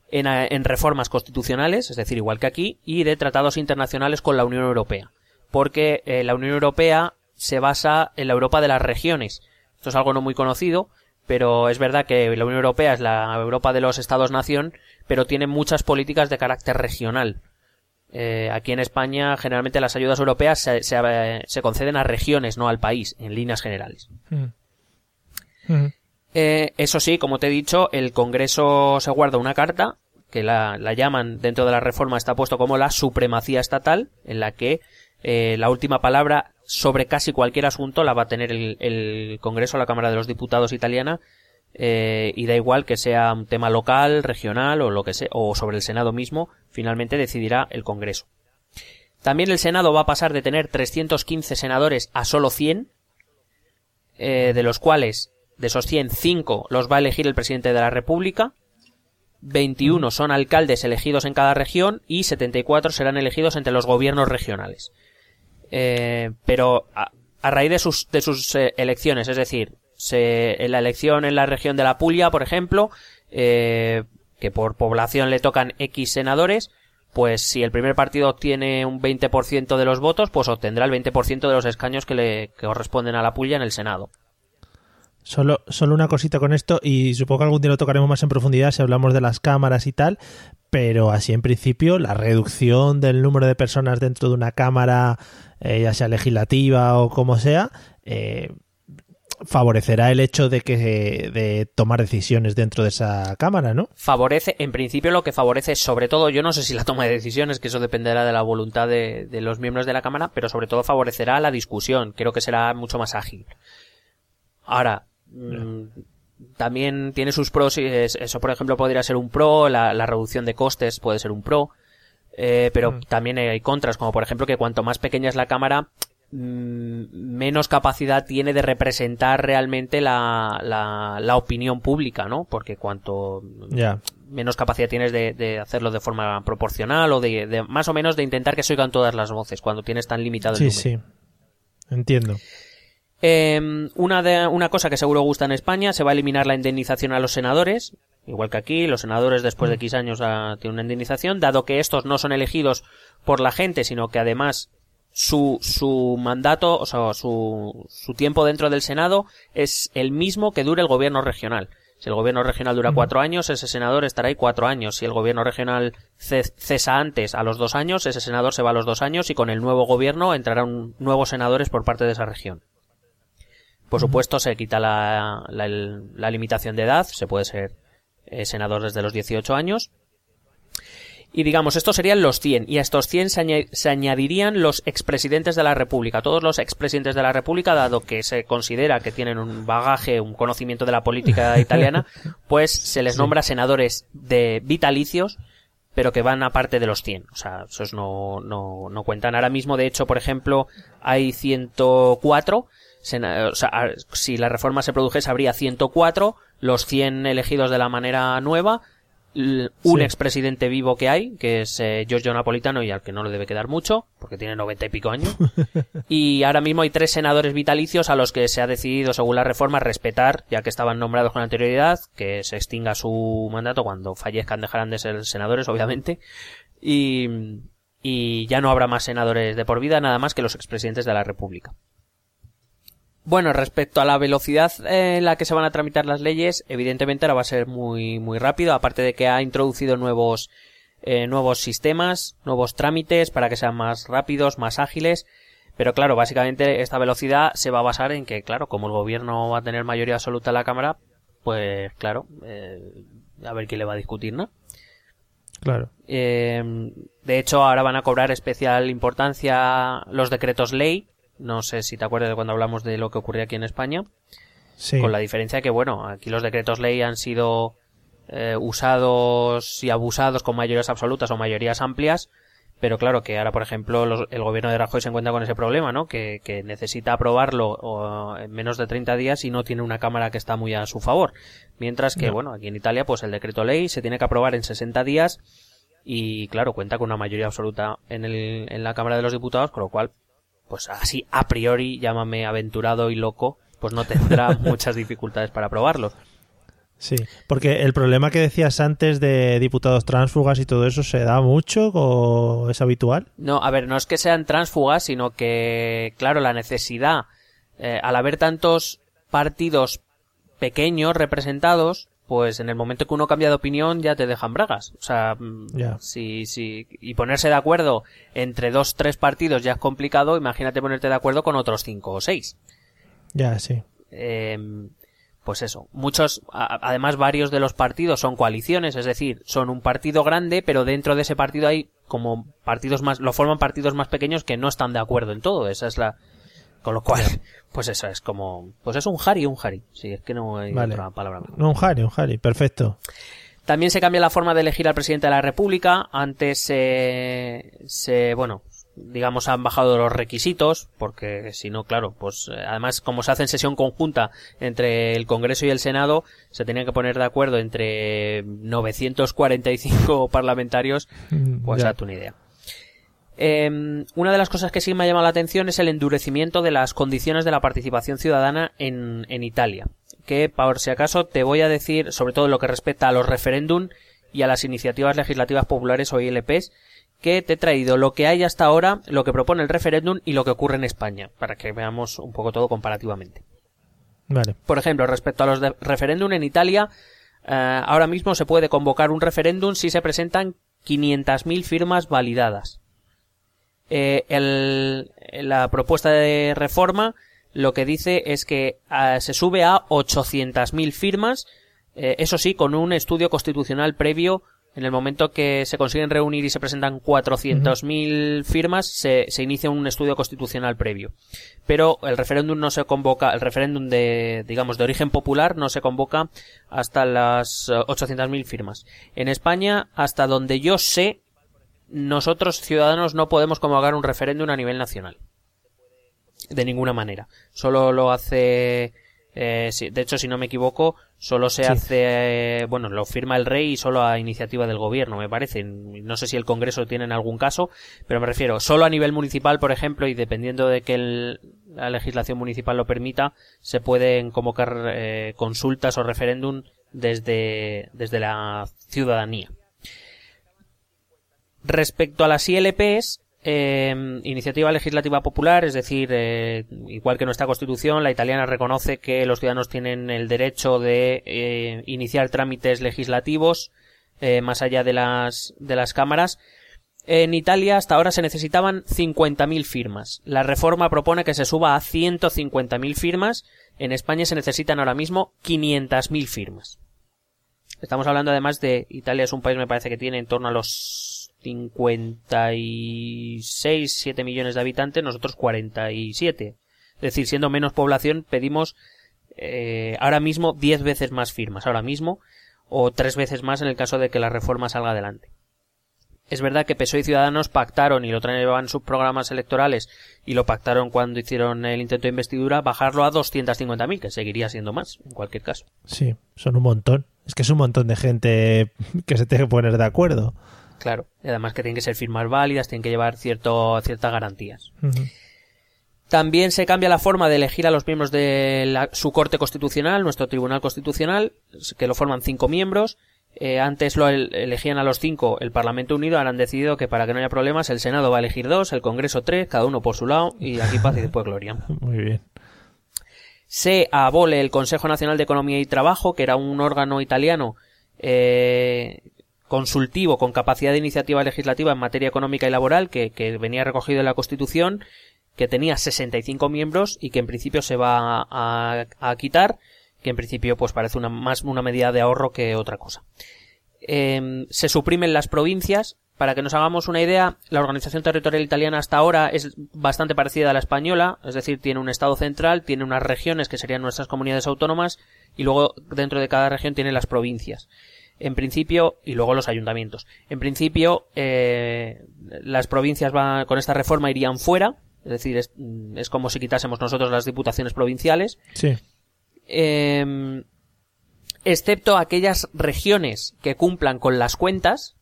en, reformas constitucionales, es decir, igual que aquí, y de tratados internacionales con la Unión Europea. Porque eh, la Unión Europea se basa en la Europa de las regiones. Esto es algo no muy conocido, pero es verdad que la Unión Europea es la Europa de los Estados-nación, pero tiene muchas políticas de carácter regional. Eh, aquí en España generalmente las ayudas europeas se, se, conceden a regiones, no al país, en líneas generales. Mm. Mm. Eh, eso sí, como te he dicho, el Congreso se guarda una carta que la, llaman dentro de la reforma está puesto como la supremacía estatal, en la que eh, la última palabra sobre casi cualquier asunto la va a tener el, el Congreso, la Cámara de los Diputados italiana, eh, y da igual que sea un tema local, regional o lo que sea, o sobre el Senado mismo, finalmente decidirá el Congreso. También el Senado va a pasar de tener 315 senadores a solo 100, eh, de los cuales, de esos 100, 5 los va a elegir el presidente de la República, 21 son alcaldes elegidos en cada región y 74 serán elegidos entre los gobiernos regionales. Eh, pero a, raíz de sus, de sus elecciones, es decir, se, en la elección en la región de la Puglia, por ejemplo, eh, que por población le tocan X senadores, pues si el primer partido obtiene un 20% de los votos, pues obtendrá el 20% de los escaños que le que corresponden a la puya en el Senado. Solo, solo una cosita con esto, y supongo que algún día lo tocaremos más en profundidad si hablamos de las cámaras y tal, pero así en principio la reducción del número de personas dentro de una cámara, eh, ya sea legislativa o como sea, eh, favorecerá el hecho de que de tomar decisiones dentro de esa cámara, ¿no? Favorece, en principio lo que favorece sobre todo, yo no sé si la toma de decisiones, que eso dependerá de la voluntad de, de los miembros de la cámara, pero sobre todo favorecerá la discusión, creo que será mucho más ágil. Ahora, mm, también tiene sus pros, y es- eso por ejemplo podría ser un pro, la, la reducción de costes puede ser un pro, eh, pero Mm. también hay contras, como por ejemplo que cuanto más pequeña es la cámara, mm, menos capacidad tiene de representar realmente la, la, la opinión pública, ¿no? Porque cuanto menos capacidad tienes de, de hacerlo de forma proporcional o de, de- más o menos de intentar que se oigan todas las voces cuando tienes tan limitado el Sí, número. sí. Entiendo. Eh, una, de, una cosa que seguro gusta en España, se va a eliminar la indemnización a los senadores, igual que aquí, los senadores después de X años ah, tienen una indemnización, dado que estos no son elegidos por la gente, sino que además su, su mandato, o sea, su, su tiempo dentro del Senado es el mismo que dura el gobierno regional. Si el gobierno regional dura cuatro años, ese senador estará ahí cuatro años. Si el gobierno regional ce- cesa antes a los dos años, ese senador se va a los dos años y con el nuevo gobierno entrarán nuevos senadores por parte de esa región. Por supuesto, se quita la, la limitación de edad, se puede ser eh, senador desde los 18 años. Y digamos, estos serían los 100, y a estos 100 se, se añadirían los expresidentes de la República. Todos los expresidentes de la República, dado que se considera que tienen un bagaje, un conocimiento de la política italiana, pues se les nombra senadores de vitalicios, pero que van aparte de los 100. O sea, esos no, no, no cuentan. Ahora mismo, de hecho, por ejemplo, hay 104. O sea, si la reforma se produjese, habría 104. Los 100 elegidos de la manera nueva. Un Sí. expresidente vivo que hay, que es eh, Giorgio Napolitano, y al que no le debe quedar mucho, porque tiene 90 y pico años. y ahora mismo hay tres senadores vitalicios a los que se ha decidido, según la reforma, respetar, ya que estaban nombrados con anterioridad, que se extinga su mandato cuando fallezcan, dejarán de ser senadores, obviamente. Y, y ya no habrá más senadores de por vida, nada más que los expresidentes de la República. Bueno, respecto a la velocidad en la que se van a tramitar las leyes, evidentemente ahora va a ser muy, muy rápido, aparte de que ha introducido nuevos, eh, nuevos sistemas, nuevos trámites para que sean más rápidos, más ágiles. Pero claro, básicamente esta velocidad se va a basar en que, claro, como el gobierno va a tener mayoría absoluta en la Cámara, pues claro, eh, a ver quién le va a discutir, ¿no? Claro. Eh, de hecho, ahora van a cobrar especial importancia los decretos ley. No sé si te acuerdas de cuando hablamos de lo que ocurría aquí en España. Sí. Con la diferencia que, bueno, aquí los decretos ley han sido eh, usados y abusados con mayorías absolutas o mayorías amplias. Pero claro que ahora, por ejemplo, los- el gobierno de Rajoy se encuentra con ese problema, ¿no? Que, que necesita aprobarlo o, en menos de 30 días y no tiene una cámara que está muy a su favor. Mientras que, No. bueno, aquí en Italia, pues el decreto ley se tiene que aprobar en 60 días y, claro, cuenta con una mayoría absoluta en, el, en la Cámara de los Diputados, con lo cual, pues así, a priori, llámame aventurado y loco, pues no tendrá muchas dificultades para aprobarlo. Sí, porque el problema que decías antes de diputados tránsfugas y todo eso, ¿se da mucho o es habitual? No, a ver, no es que sean tránsfugas, sino que, claro, la necesidad, eh, al haber tantos partidos pequeños representados, pues en el momento que uno cambia de opinión ya te dejan bragas. O sea, mm, si, si, y ponerse de acuerdo entre dos, tres partidos ya es complicado, imagínate ponerte de acuerdo con otros cinco o seis. Ya, sí. Eh, pues eso, muchos, a- además varios de los partidos son coaliciones, es decir, son un partido grande, pero dentro de ese partido hay como partidos más, lo forman partidos más pequeños que no están de acuerdo en todo, esa es la, con lo cual, pues eso es como, pues es un Harry, un Harry, si es que no hay Vale. otra palabra. mejor. No, un Harry, un Harry, perfecto. También se cambia la forma de elegir al presidente de la República. Antes se, se bueno, digamos han bajado los requisitos, porque si no, claro, pues eh, además como se hace en sesión conjunta entre el Congreso y el Senado, se tenían que poner de acuerdo entre 945 parlamentarios, pues Ya. hazte una idea. Eh, una de las cosas que sí me ha llamado la atención es el endurecimiento de las condiciones de la participación ciudadana en, en Italia. Que, por si acaso, te voy a decir, sobre todo en lo que respecta a los referéndum, y a las iniciativas legislativas populares o ILPs, que te he traído lo que hay hasta ahora, lo que propone el referéndum y lo que ocurre en España, para que veamos un poco todo comparativamente. Vale. Por ejemplo, respecto a los referéndum en Italia, eh, ahora mismo se puede convocar un referéndum si se presentan 500.000 firmas validadas. Eh, el- la propuesta de reforma lo que dice es que eh, se sube a 800.000 firmas, eh, eso sí, con un estudio constitucional previo. En el momento que se consiguen reunir y se presentan 400.000 firmas, se, se inicia un estudio constitucional previo. Pero el referéndum no se convoca, el referéndum de, digamos, de origen popular no se convoca hasta las eh, 800.000 firmas. En España, hasta donde yo sé, nosotros ciudadanos no podemos convocar un referéndum a nivel nacional. De ninguna manera. Solo lo hace, eh, sí, de hecho, si no me equivoco, solo se Sí. hace, eh, bueno, lo firma el rey y solo a iniciativa del gobierno, me parece. No sé si el Congreso tiene en algún caso, pero me refiero, solo a nivel municipal, por ejemplo, y dependiendo de que el- la legislación municipal lo permita, se pueden convocar eh, consultas o referéndum desde, desde la ciudadanía. Respecto a las ILPs, eh, iniciativa legislativa popular, es decir, eh, igual que nuestra constitución, la italiana reconoce que los ciudadanos tienen el derecho de eh, iniciar trámites legislativos eh, más allá de las, de las cámaras. En Italia hasta ahora se necesitaban 50.000 firmas. La reforma propone que se suba a 150.000 firmas. En España se necesitan ahora mismo 500.000 firmas. Estamos hablando además de Italia es un país me parece que tiene en torno a los 56, 7 millones de habitantes, nosotros 47. Es decir, siendo menos población pedimos eh, ahora mismo 10 veces más firmas, ahora mismo, o tres veces más en el caso de que la reforma salga adelante. Es verdad que PSOE y Ciudadanos pactaron y lo traían sus programas electorales y lo pactaron cuando hicieron el intento de investidura bajarlo a 250.000, que seguiría siendo más, en cualquier caso. Sí, son un montón. Es que es un montón de gente que se tiene que poner de acuerdo. Claro. Además que tienen que ser firmas válidas, tienen que llevar cierto, ciertas garantías. También se cambia la forma de elegir a los miembros de la- su Corte Constitucional, nuestro Tribunal Constitucional, que lo forman cinco miembros. Eh, antes lo el- elegían a los cinco el Parlamento Unido, ahora han decidido que para que no haya problemas el Senado va a elegir dos, el Congreso tres, cada uno por su lado, y aquí paz y después gloria. Muy bien. Se abole el Consejo Nacional de Economía y Trabajo, que era un órgano italiano eh, consultivo con capacidad de iniciativa legislativa en materia económica y laboral, que, que venía recogido en la Constitución, que tenía 65 miembros y que en principio se va a, a quitar, que en principio pues parece una, más una medida de ahorro que otra cosa. Eh, se suprimen las provincias. Para que nos hagamos una idea, la organización territorial italiana hasta ahora es bastante parecida a la española, es decir, tiene un estado central, tiene unas regiones que serían nuestras comunidades autónomas y luego dentro de cada región tiene las provincias. En principio, y luego los ayuntamientos. En principio, eh, las provincias van, con esta reforma irían fuera, es decir, es, es como si quitásemos nosotros las diputaciones provinciales Sí. eh, excepto aquellas regiones que cumplan con las cuentas,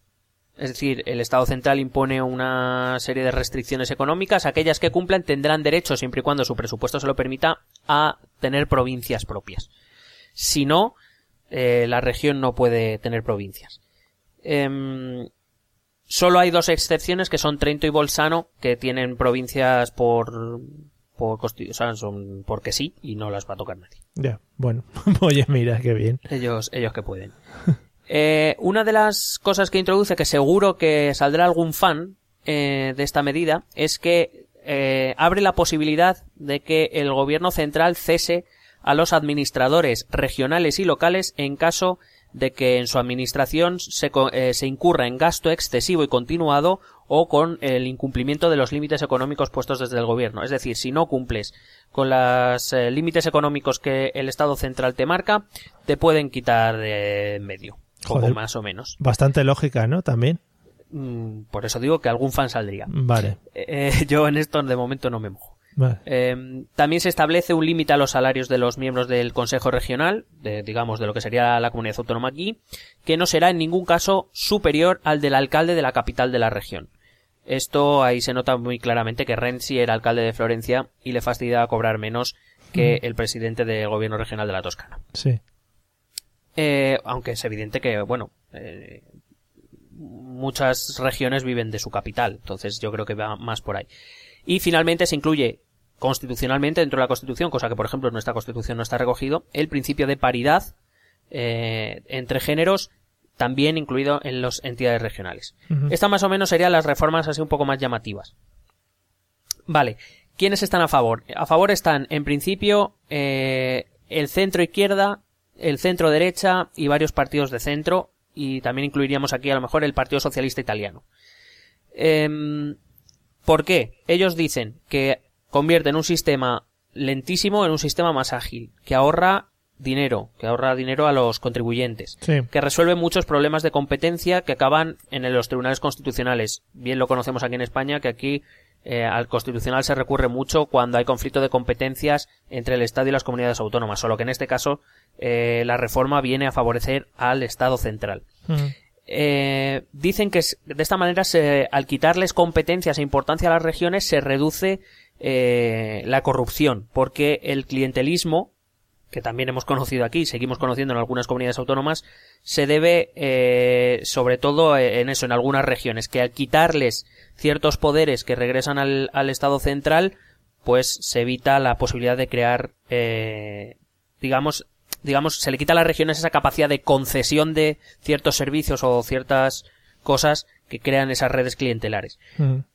es decir, el Estado central impone una serie de restricciones económicas, aquellas que cumplan tendrán derecho, siempre y cuando su presupuesto se lo permita, a tener provincias propias. Si no, eh, la región no puede tener provincias. Em, solo hay dos excepciones que son Trento y Bolzano, que tienen provincias por, por, o sea, son porque sí, y no las va a tocar nadie. Ya. Bueno. Oye, mira, qué bien. Ellos, ellos que pueden. Eh, una de las cosas que introduce, que seguro que saldrá algún fan eh, de esta medida, es que eh, abre la posibilidad de que el gobierno central cese a los administradores regionales y locales en caso de que en su administración se, eh, se incurra en gasto excesivo y continuado o con el incumplimiento de los límites económicos puestos desde el gobierno. Es decir, si no cumples con los eh, límites económicos que el Estado central te marca, te pueden quitar de en medio. Joder. más o menos. Bastante lógica, ¿no? También. Mm, Por eso digo que algún fan saldría. Vale. Eh, yo en esto de momento no me mojo. Vale. Eh, también se establece un límite a los salarios de los miembros del Consejo Regional, de, digamos, de lo que sería la comunidad autónoma aquí, que no será en ningún caso superior al del alcalde de la capital de la región. Esto ahí se nota muy claramente que Renzi era alcalde de Florencia y le fastidiaba cobrar menos que el presidente del gobierno regional de la Toscana. Sí. Eh, aunque es evidente que, bueno, eh, muchas regiones viven de su capital, entonces yo creo que va más por ahí. Y finalmente se incluye constitucionalmente dentro de la Constitución, cosa que por ejemplo en nuestra Constitución no está recogido, el principio de paridad eh, entre géneros también incluido en las entidades regionales. Estas más o menos serían las reformas así un poco más llamativas. Vale, ¿quiénes están a favor? A favor están, en principio, eh, el centro izquierda, el centro derecha y varios partidos de centro, y también incluiríamos aquí a lo mejor el Partido Socialista Italiano. Em, ¿Por qué? Ellos dicen que convierten un sistema lentísimo en un sistema más ágil, que ahorra dinero, que ahorra dinero a los contribuyentes, que resuelve muchos problemas de competencia que acaban en los tribunales constitucionales. Bien lo conocemos aquí en España, que aquí eh, al constitucional se recurre mucho cuando hay conflicto de competencias entre el Estado y las comunidades autónomas, solo que en este caso eh, la reforma viene a favorecer al Estado central. Eh, dicen que de esta manera se, al quitarles competencias e importancia a las regiones se reduce la corrupción, porque el clientelismo que también hemos conocido aquí, seguimos conociendo en algunas comunidades autónomas, se debe eh, sobre todo en eso, en algunas regiones, que al quitarles ciertos poderes que regresan al, al Estado central, pues se evita la posibilidad de crear, eh, digamos, digamos, se le quita a las regiones esa capacidad de concesión de ciertos servicios o ciertas cosas que crean esas redes clientelares.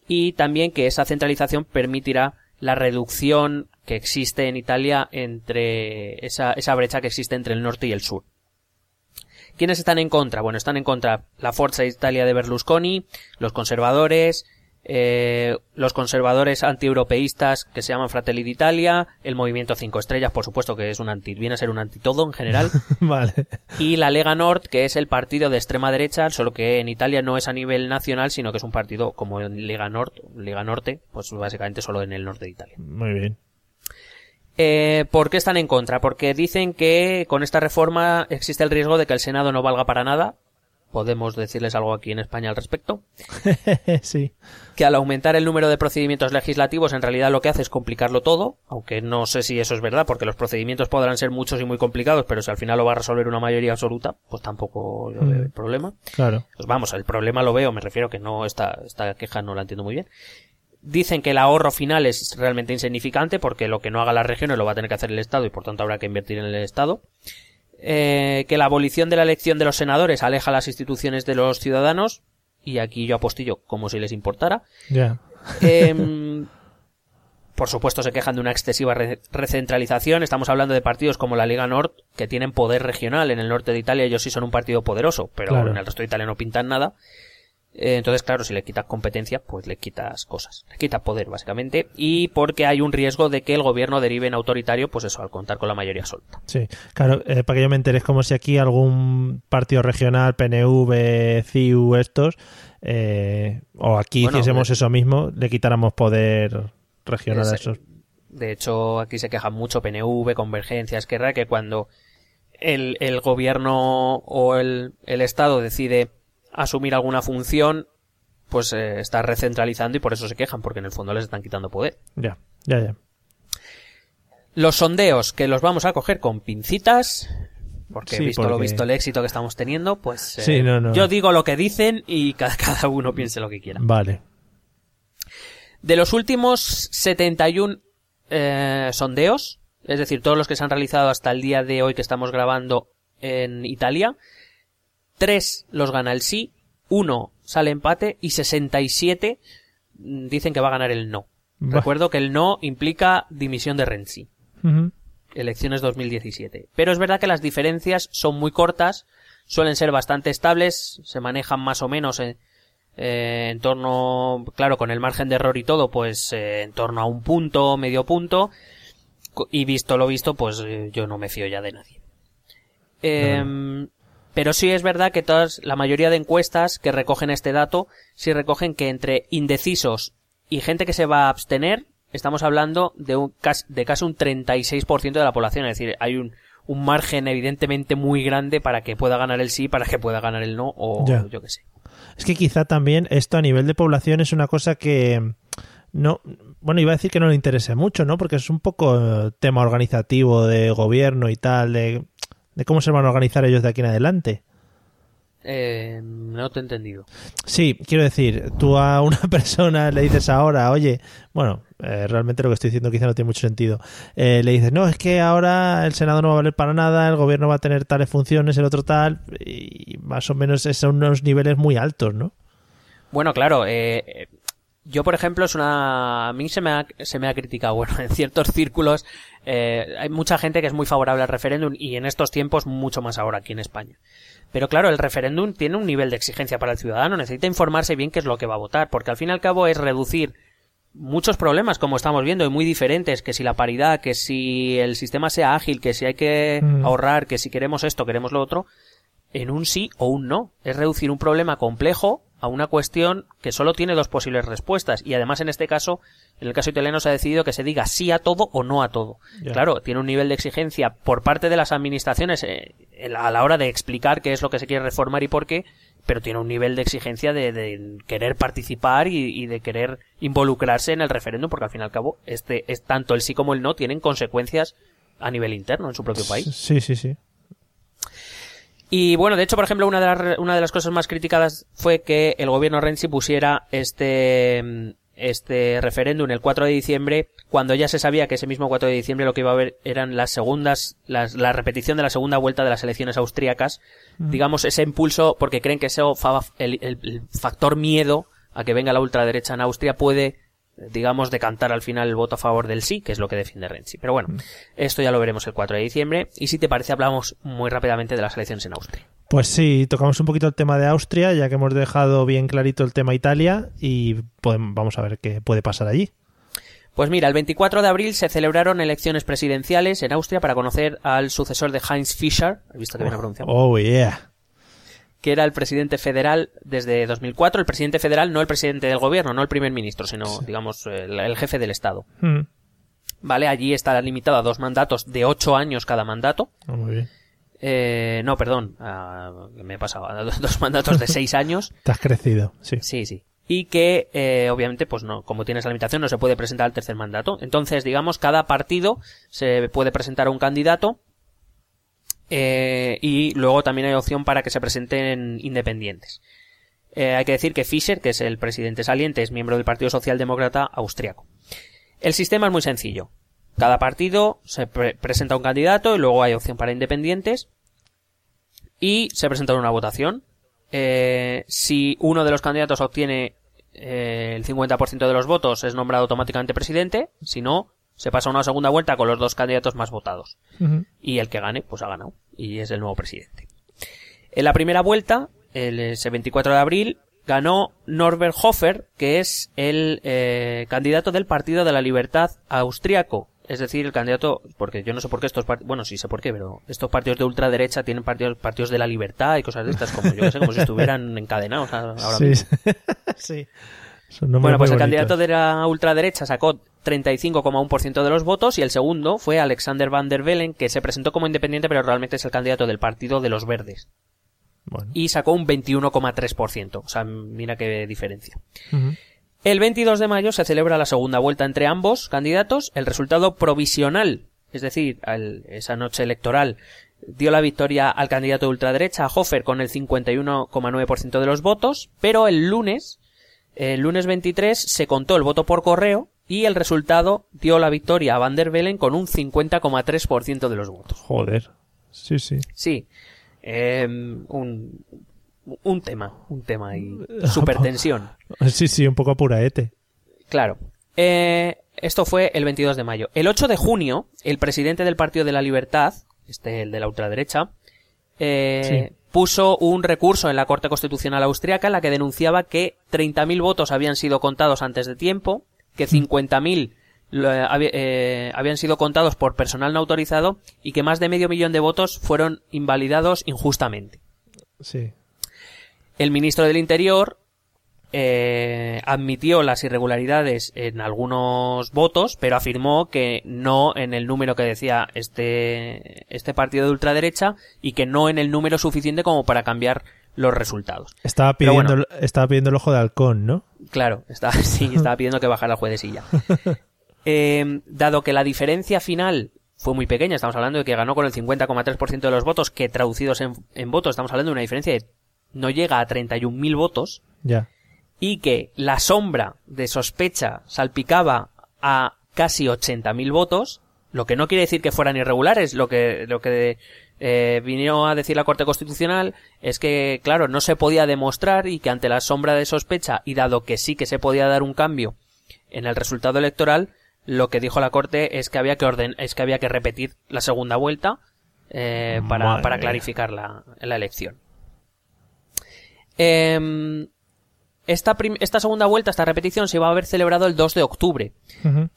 Y también que esa centralización permitirá la reducción que existe en Italia entre esa, esa brecha que existe entre el norte y el sur. ¿Quiénes están en contra? Bueno, están en contra la Forza Italia de Berlusconi, los conservadores, eh, los conservadores antieuropeístas que se llaman Fratelli d'Italia, el movimiento Cinco Estrellas, por supuesto que es un anti, viene a ser un anti todo en general, vale. y la Lega Nord, que es el partido de extrema derecha, solo que en Italia no es a nivel nacional, sino que es un partido como Lega Nord, Lega Norte, pues básicamente solo en el norte de Italia. Muy bien. Eh, ¿Por qué están en contra? Porque dicen que con esta reforma existe el riesgo de que el Senado no valga para nada, podemos decirles algo aquí en España al respecto. sí. Que al aumentar el número de procedimientos legislativos en realidad lo que hace es complicarlo todo, aunque no sé si eso es verdad, porque los procedimientos podrán ser muchos y muy complicados, pero si al final lo va a resolver una mayoría absoluta, pues tampoco yo veo el problema. Claro. Pues vamos, el problema lo veo, me refiero que no esta, esta queja no la entiendo muy bien. Dicen que el ahorro final es realmente insignificante porque lo que no haga las regiones lo va a tener que hacer el Estado y por tanto habrá que invertir en el Estado. Eh, que la abolición de la elección de los senadores aleja las instituciones de los ciudadanos, y aquí yo apostillo como si les importara. Em, por supuesto se quejan de una excesiva recentralización. Estamos hablando de partidos como la Liga Nord que tienen poder regional. En el norte de Italia ellos sí son un partido poderoso, pero en el resto de Italia no pintan nada. Eh, entonces, claro, si le quitas competencia, pues le quitas cosas. Le quita poder, básicamente. Y porque hay un riesgo de que el gobierno derive en autoritario, pues eso, al contar con la mayoría absoluta. Sí, claro, eh, para que yo me entere, es como si aquí algún partido regional, PNV, CIU, estos, eh, o aquí hiciésemos eso mismo, le quitáramos poder regional a esos. De hecho, aquí se quejan mucho PNV, Convergencia, Esquerra, que cuando el, el gobierno o el, el Estado decide asumir alguna función, pues eh, está recentralizando y por eso se quejan, porque en el fondo les están quitando poder. Ya, ya, ya. Los sondeos, que los vamos a coger con pincitas, porque he visto lo visto el éxito que estamos teniendo, pues eh, yo digo lo que dicen y cada, cada uno piense lo que quiera. Vale. De los últimos 71 eh, sondeos, es decir, todos los que se han realizado hasta el día de hoy que estamos grabando en Italia, 3 los gana el sí, 1 sale empate y 67 mm, dicen que va a ganar el no. Recuerdo que el no implica dimisión de Renzi. Elecciones 2017. Pero es verdad que las diferencias son muy cortas, suelen ser bastante estables, se manejan más o menos en, eh, en torno, claro, con el margen de error y todo, pues eh, en torno a un punto, medio punto. Y visto lo visto, pues eh, yo no me fío ya de nadie. Eh, pero sí es verdad que todas, la mayoría de encuestas que recogen este dato, sí recogen que entre indecisos y gente que se va a abstener, estamos hablando de, un, de casi un 36% de la población. Es decir, hay un, un margen evidentemente muy grande para que pueda ganar el sí, para que pueda ganar el no, o yo qué sé. Es que quizá también esto a nivel de población es una cosa que no, bueno, iba a decir que no le interese mucho, ¿no? Porque es un poco tema organizativo de gobierno y tal, de de cómo se van a organizar ellos de aquí en adelante. Eh, no te he entendido. Sí, quiero decir, tú a una persona le dices ahora, oye, bueno, eh, realmente lo que estoy diciendo quizá no tiene mucho sentido. Eh, le dices, no, es que ahora el Senado no va a valer para nada, el gobierno va a tener tales funciones, el otro tal, y más o menos son unos niveles muy altos, ¿no? Bueno, claro, eh, yo, por ejemplo, es una. A mí se me ha, se me ha criticado. Bueno, en ciertos círculos eh, hay mucha gente que es muy favorable al referéndum y en estos tiempos mucho más ahora aquí en España. Pero claro, el referéndum tiene un nivel de exigencia para el ciudadano, necesita informarse bien qué es lo que va a votar, porque al fin y al cabo es reducir muchos problemas, como estamos viendo, y muy diferentes, que si la paridad, que si el sistema sea ágil, que si hay que Mm. ahorrar, que si queremos esto, queremos lo otro, en un sí o un no. Es reducir un problema complejo a una cuestión que solo tiene dos posibles respuestas. Y además en este caso, en el caso italiano se ha decidido que se diga sí a todo o no a todo. Claro, tiene un nivel de exigencia por parte de las administraciones eh, a la hora de explicar qué es lo que se quiere reformar y por qué, pero tiene un nivel de exigencia de, de querer participar y, y de querer involucrarse en el referéndum, porque al fin y al cabo, este es tanto el sí como el no tienen consecuencias a nivel interno en su propio país. Sí, sí, sí. Y bueno, de hecho, por ejemplo, una de, las, una de las cosas más criticadas fue que el gobierno Renzi pusiera este, mm, este referéndum el 4 de diciembre, cuando ya se sabía que ese mismo 4 de diciembre lo que iba a haber eran las segundas, las, la repetición de la segunda vuelta de las elecciones austríacas. Digamos, ese impulso, porque creen que el- el factor miedo a que venga la ultraderecha en Austria puede digamos, decantar al final el voto a favor del sí, que es lo que defiende Renzi. Pero bueno, esto ya lo veremos el 4 de diciembre. Y si te parece, hablamos muy rápidamente de las elecciones en Austria. Pues sí, tocamos un poquito el tema de Austria, ya que hemos dejado bien clarito el tema Italia y podem- vamos a ver qué puede pasar allí. Pues mira, el 24 de abril se celebraron elecciones presidenciales en Austria para conocer al sucesor de Heinz Fischer, ¿has visto que bien pronunciado? Oh, yeah. Que era el presidente federal desde 2004, el presidente federal, no el presidente del gobierno, no el primer ministro, sino, digamos, el, el jefe del Estado. Mm. Vale, allí está limitado a dos mandatos de ocho años cada mandato. Oh, muy bien. Eh, no, perdón, ah, me he pasado, dos dos mandatos de seis años. Te has crecido, sí. Sí, sí. Y que, eh, obviamente, pues no, como tiene esa limitación, no se puede presentar al tercer mandato. Entonces, digamos, cada partido se puede presentar a un candidato eh, y luego también hay opción para que se presenten independientes. Eh, hay que decir que Fischer, que es el presidente saliente, es miembro del Partido Socialdemócrata Austriaco. El sistema es muy sencillo. Cada partido se pre- presenta un candidato y luego hay opción para independientes y se presenta una votación. Eh, si uno de los candidatos obtiene eh, el 50% de los votos es nombrado automáticamente presidente, si no, se pasa una segunda vuelta con los dos candidatos más votados. Y el que gane, pues ha ganado. Y es el nuevo presidente. En la primera vuelta, el ese 24 de abril, ganó Norbert Hofer, que es el eh, candidato del Partido de la Libertad austriaco. Es decir, el candidato, porque yo no sé por qué estos partidos, bueno, sí sé por qué, pero estos partidos de ultraderecha tienen partidos, partidos de la libertad y cosas de estas, como yo que sé, como si estuvieran encadenados ahora sí, mismo. sí. Son Bueno, pues el bonitos. candidato de la ultraderecha sacó 35,1% de los votos y el segundo fue Alexander Van der Bellen, que se presentó como independiente, pero realmente es el candidato del Partido de los Verdes. Bueno. Y sacó un 21,3%. O sea, mira qué diferencia. El 22 de mayo se celebra la segunda vuelta entre ambos candidatos. El resultado provisional, es decir, esa noche electoral, dio la victoria al candidato de ultraderecha, a Hofer, con el 51,9% de los votos, pero el lunes, el lunes 23, se contó el voto por correo y el resultado dio la victoria a Van der Bellen con un 50,3% de los votos. Joder. Sí, sí. Sí, eh, un, un tema, un tema y supertensión. Sí, sí, un poco apuraete. Claro. Eh, esto fue el 22 de mayo. El 8 de junio, el presidente del Partido de la Libertad, este, el de la ultraderecha, eh, Sí. puso un recurso en la Corte Constitucional Austriaca en la que denunciaba que 30.000 votos habían sido contados antes de tiempo, que 50.000 lo- eh, eh, habían sido contados por personal no autorizado y que más de medio millón de votos fueron invalidados injustamente. Sí. El ministro del Interior eh, admitió las irregularidades en algunos votos, pero afirmó que no en el número que decía este, este partido de ultraderecha y que no en el número suficiente como para cambiar los resultados. Estaba pidiendo, bueno. estaba pidiendo el ojo de halcón, ¿no? Claro, estaba, sí, estaba pidiendo que bajara el juez de silla. Eh, dado que la diferencia final fue muy pequeña. Estamos hablando de que ganó con el 50,3% de los votos, que traducidos en, en votos, estamos hablando de una diferencia de no llega a 31.000 votos. Ya. Y que la sombra de sospecha salpicaba a casi 80.000 votos, lo que no quiere decir que fueran irregulares, lo que, lo que eh, vino a decir la Corte Constitucional es que, claro, no se podía demostrar y que ante la sombra de sospecha y dado que sí que se podía dar un cambio en el resultado electoral, lo que dijo la Corte es que había que orden, es que había que repetir la segunda vuelta eh, para, para clarificar la, la elección. Em, esta, esta segunda vuelta, esta repetición, se iba a haber celebrado el 2 de octubre.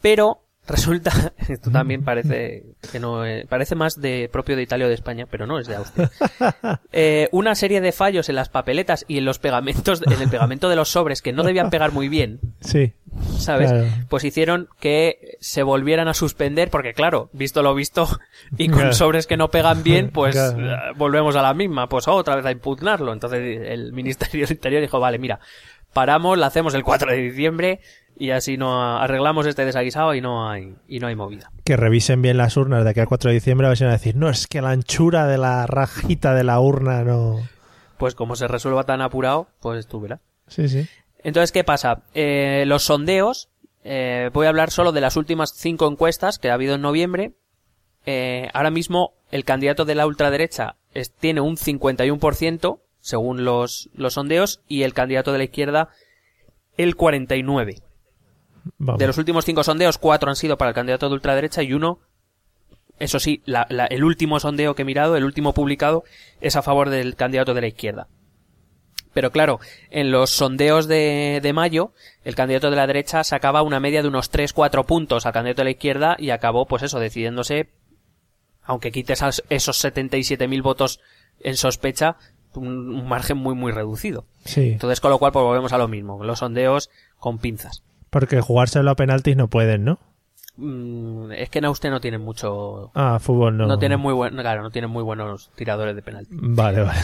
Pero resulta, esto también parece que no eh, parece más de propio de Italia o de España, pero no es de Austria. Eh, una serie de fallos en las papeletas y en los pegamentos, en el pegamento de los sobres que no debían pegar muy bien, Sí. ¿sabes? Claro. Pues hicieron que se volvieran a suspender porque claro, visto lo visto y con Claro. sobres que no pegan bien, pues Claro. eh, volvemos a la misma, pues otra vez a impugnarlo. Entonces el Ministerio del Interior dijo, vale, mira, paramos, la hacemos el 4 de diciembre y así no arreglamos este desaguisado y no hay y no hay movida. Que revisen bien las urnas de aquí al 4 de diciembre a ver si van a decir, no, es que la anchura de la rajita de la urna no... Pues como se resuelva tan apurado, pues tú verás. Sí, sí. Entonces, ¿qué pasa? Eh, los sondeos, eh, voy a hablar solo de las últimas cinco encuestas que ha habido en noviembre. Eh, ahora mismo el candidato de la ultraderecha es- tiene un 51% según los, los sondeos y el candidato de la izquierda el 49%. Vamos. De los últimos cinco sondeos, cuatro han sido para el candidato de ultraderecha y uno, eso sí, la- la- el último sondeo que he mirado, el último publicado, es a favor del candidato de la izquierda. Pero claro, en los sondeos de, de mayo, el candidato de la derecha sacaba una media de unos 3-4 puntos al candidato de la izquierda y acabó, pues eso, decidiéndose, aunque quites esos 77.000 votos en sospecha, un, un margen muy, muy reducido. Sí, Entonces, con lo cual, pues volvemos a lo mismo, los sondeos con pinzas. Porque jugárselo a penaltis no pueden, ¿no? Mm, es que en Austria no tienen mucho. Ah, fútbol no. No, tienen muy buen, claro, no tienen muy buenos tiradores de penalti. Vale, vale.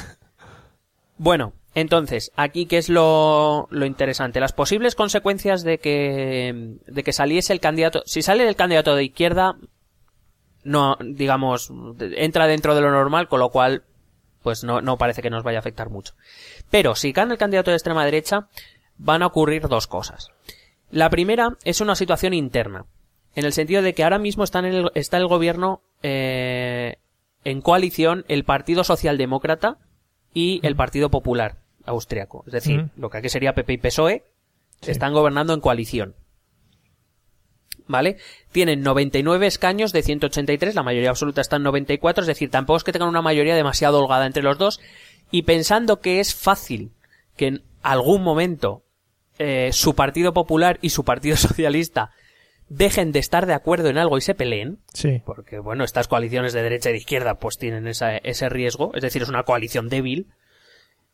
Bueno, entonces, aquí qué es lo, lo interesante. Las posibles consecuencias de que, de que saliese el candidato. Si sale el candidato de izquierda, no, digamos, entra dentro de lo normal, con lo cual, pues no, no parece que nos vaya a afectar mucho. Pero si gana el candidato de extrema derecha, van a ocurrir dos cosas. La primera es una situación interna, en el sentido de que ahora mismo está, en el, está el gobierno eh, en coalición el Partido Socialdemócrata y el Partido Popular austriaco. Es decir, lo que aquí sería PP y PSOE Sí. están gobernando en coalición. ¿Vale? Tienen 99 escaños de 183, la mayoría absoluta está en 94, es decir, tampoco es que tengan una mayoría demasiado holgada entre los dos, y pensando que es fácil que en algún momento eh, su Partido Popular y su Partido Socialista dejen de estar de acuerdo en algo y se peleen, Sí. porque bueno, estas coaliciones de derecha y de izquierda pues tienen esa- ese riesgo, es decir, es una coalición débil.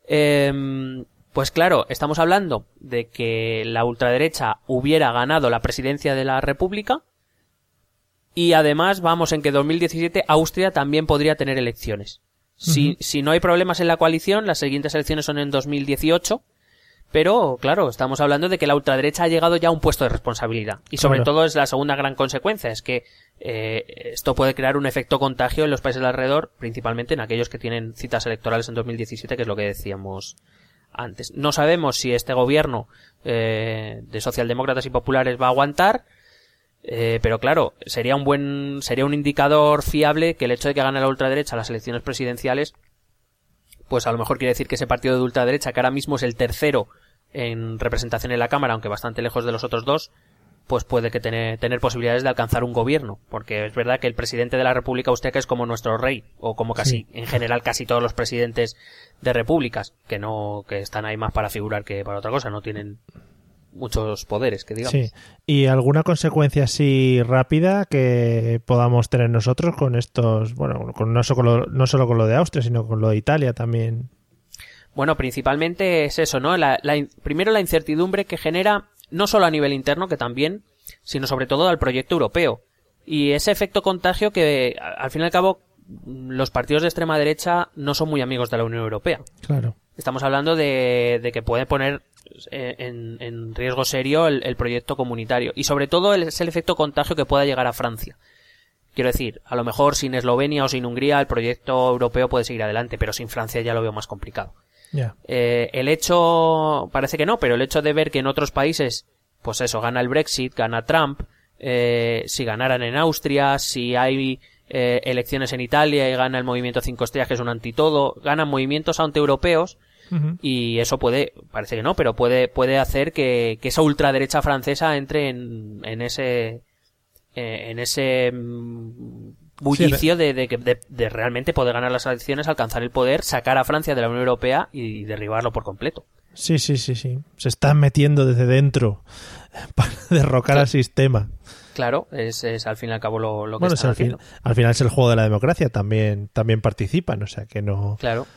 Em, pues claro, estamos hablando de que la ultraderecha hubiera ganado la presidencia de la República y además vamos en que 2017 Austria también podría tener elecciones. Si, si no hay problemas en la coalición, las siguientes elecciones son en 2018. Pero, claro, estamos hablando de que la ultraderecha ha llegado ya a un puesto de responsabilidad. Y sobre Claro. todo es la segunda gran consecuencia, es que eh, esto puede crear un efecto contagio en los países de alrededor, principalmente en aquellos que tienen citas electorales en 2017, que es lo que decíamos antes. No sabemos si este gobierno eh, de socialdemócratas y populares va a aguantar, eh, pero claro, sería un buen, sería un indicador fiable que el hecho de que gane la ultraderecha las elecciones presidenciales, pues a lo mejor quiere decir que ese partido de ultraderecha, que ahora mismo es el tercero en representación en la Cámara, aunque bastante lejos de los otros dos, pues puede que tener, tener posibilidades de alcanzar un gobierno, porque es verdad que el presidente de la República Austriaca es como nuestro rey, o como casi, Sí. en general casi todos los presidentes de repúblicas, que no, que están ahí más para figurar que para otra cosa, no tienen muchos poderes, que digamos. Sí. ¿Y alguna consecuencia así rápida que podamos tener nosotros con estos, bueno, con, no, solo, no solo con lo de Austria, sino con lo de Italia también? Bueno, principalmente es eso, ¿no? La, la primero la incertidumbre que genera no solo a nivel interno, que también, sino sobre todo al proyecto europeo. Y ese efecto contagio que, al fin y al cabo, los partidos de extrema derecha no son muy amigos de la Unión Europea. Claro. Estamos hablando de, de que puede poner en, en riesgo serio el, el proyecto comunitario. Y sobre todo el- es el efecto contagio que pueda llegar a Francia. Quiero decir, a lo mejor sin Eslovenia o sin Hungría el proyecto europeo puede seguir adelante, pero sin Francia ya lo veo más complicado. Eh, el hecho, parece que no, pero el hecho de ver que en otros países, pues eso, gana el Brexit, gana Trump, eh, si ganaran en Austria, si hay eh, elecciones en Italia y gana el movimiento Cinco Estrellas, que es un antitodo, ganan movimientos antieuropeos Y eso puede, parece que no, pero puede, puede hacer que, que esa ultraderecha francesa entre en, en ese, eh, en ese mm, bullicio de, de, de- de realmente poder ganar las elecciones, alcanzar el poder, sacar a Francia de la Unión Europea y derribarlo por completo. Sí, sí, sí, sí. Se están metiendo desde dentro para derrocar Sí. al sistema. Claro, es, es al fin y al cabo lo, lo que Bueno, es están al, fin- al final es el juego de la democracia, también, también participan, o sea que no... Claro.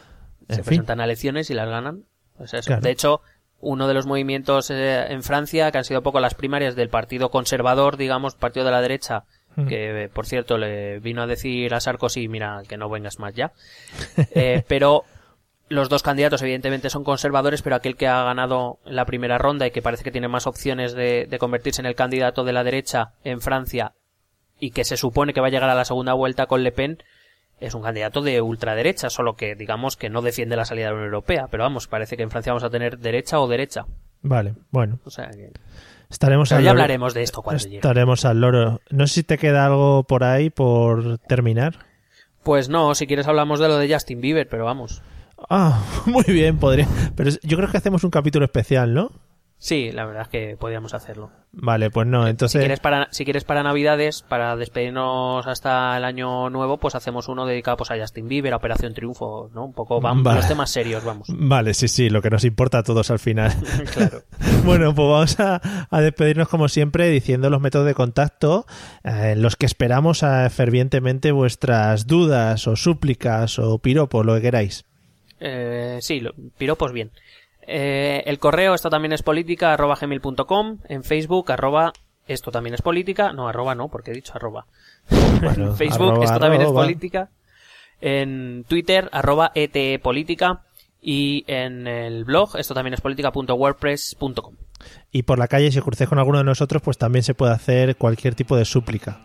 En Se fin. presentan a elecciones y las ganan. Pues eso. Claro. De hecho, uno de los movimientos eh, en Francia, que han sido poco las primarias del Partido Conservador, digamos, partido de la derecha, Mm. que eh, por cierto le vino a decir a Sarkozy, mira, que no vengas más ya. Eh, pero los dos candidatos evidentemente son conservadores, pero aquel que ha ganado la primera ronda y que parece que tiene más opciones de, de convertirse en el candidato de la derecha en Francia y que se supone que va a llegar a la segunda vuelta con Le Pen, es un candidato de ultraderecha, solo que digamos que no defiende la salida de la Unión Europea, pero vamos, parece que en Francia vamos a tener derecha o derecha. Vale, bueno. O sea que... Estaremos Pero al ya loro. hablaremos de esto cuando llegue. Estaremos al loro. No sé si te queda algo por ahí por terminar. Pues no, si quieres hablamos de lo de Justin Bieber, pero vamos. Ah, muy bien, podría. Pero yo creo que hacemos un capítulo especial, ¿no? Sí, la verdad es que podríamos hacerlo. Vale, pues no, Si entonces. quieres, para, si quieres para Navidades, para despedirnos hasta el año nuevo, pues hacemos uno dedicado pues, a Justin Bieber, a Operación Triunfo, ¿no? Un poco, vamos, Vale. los temas serios, vamos. Vale, sí, sí, lo que nos importa a todos al final. claro. Bueno, pues vamos a, a despedirnos como siempre diciendo los métodos de contacto eh, en los que esperamos eh, fervientemente vuestras dudas o súplicas o piropos, lo que queráis. Eh, sí, lo- piropos bien. Eh, el correo, esto también es política, arroba gmail.com, en Facebook, arroba, esto también es política, no, arroba no, porque he dicho arroba. Bueno, en Facebook, arroba, esto también arroba. es política. En Twitter, arroba ETE política. Y en el blog, esto también es política.wordpress.com. Y por la calle, si crucéis con alguno de nosotros, pues también se puede hacer cualquier tipo de súplica.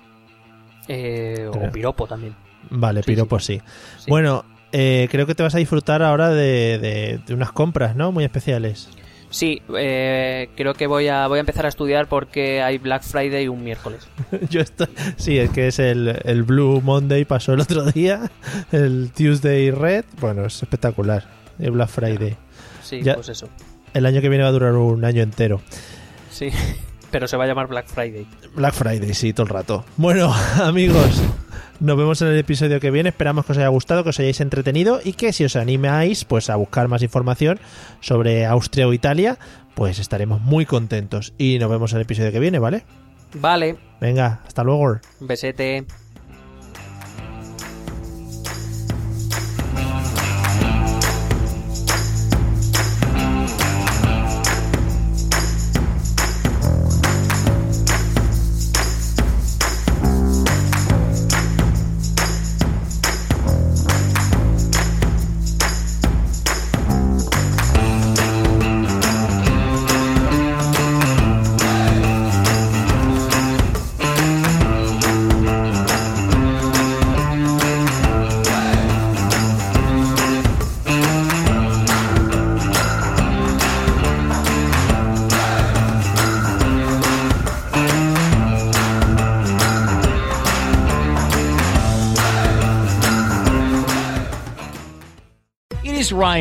Eh, o piropo también. Vale, Sí, sí. Sí. Bueno, eh, creo que te vas a disfrutar ahora de, de- de unas compras, ¿no? Muy especiales. Sí, eh, creo que voy a, voy a empezar a estudiar porque hay Black Friday un miércoles. Yo estoy... Sí, es que es el, el Blue Monday, pasó el otro día, el Tuesday Red, bueno, es espectacular, el Black Friday. Sí, Ya. pues eso. El año que viene va a durar un año entero. Sí, pero se va a llamar Black Friday. Black Friday, sí, todo el rato. Bueno, amigos, nos vemos en el episodio que viene. Esperamos que os haya gustado, que os hayáis entretenido y que si os animáis pues a buscar más información sobre Austria o Italia, pues estaremos muy contentos. Y nos vemos en el episodio que viene, ¿vale? Vale, Venga, hasta luego. besete.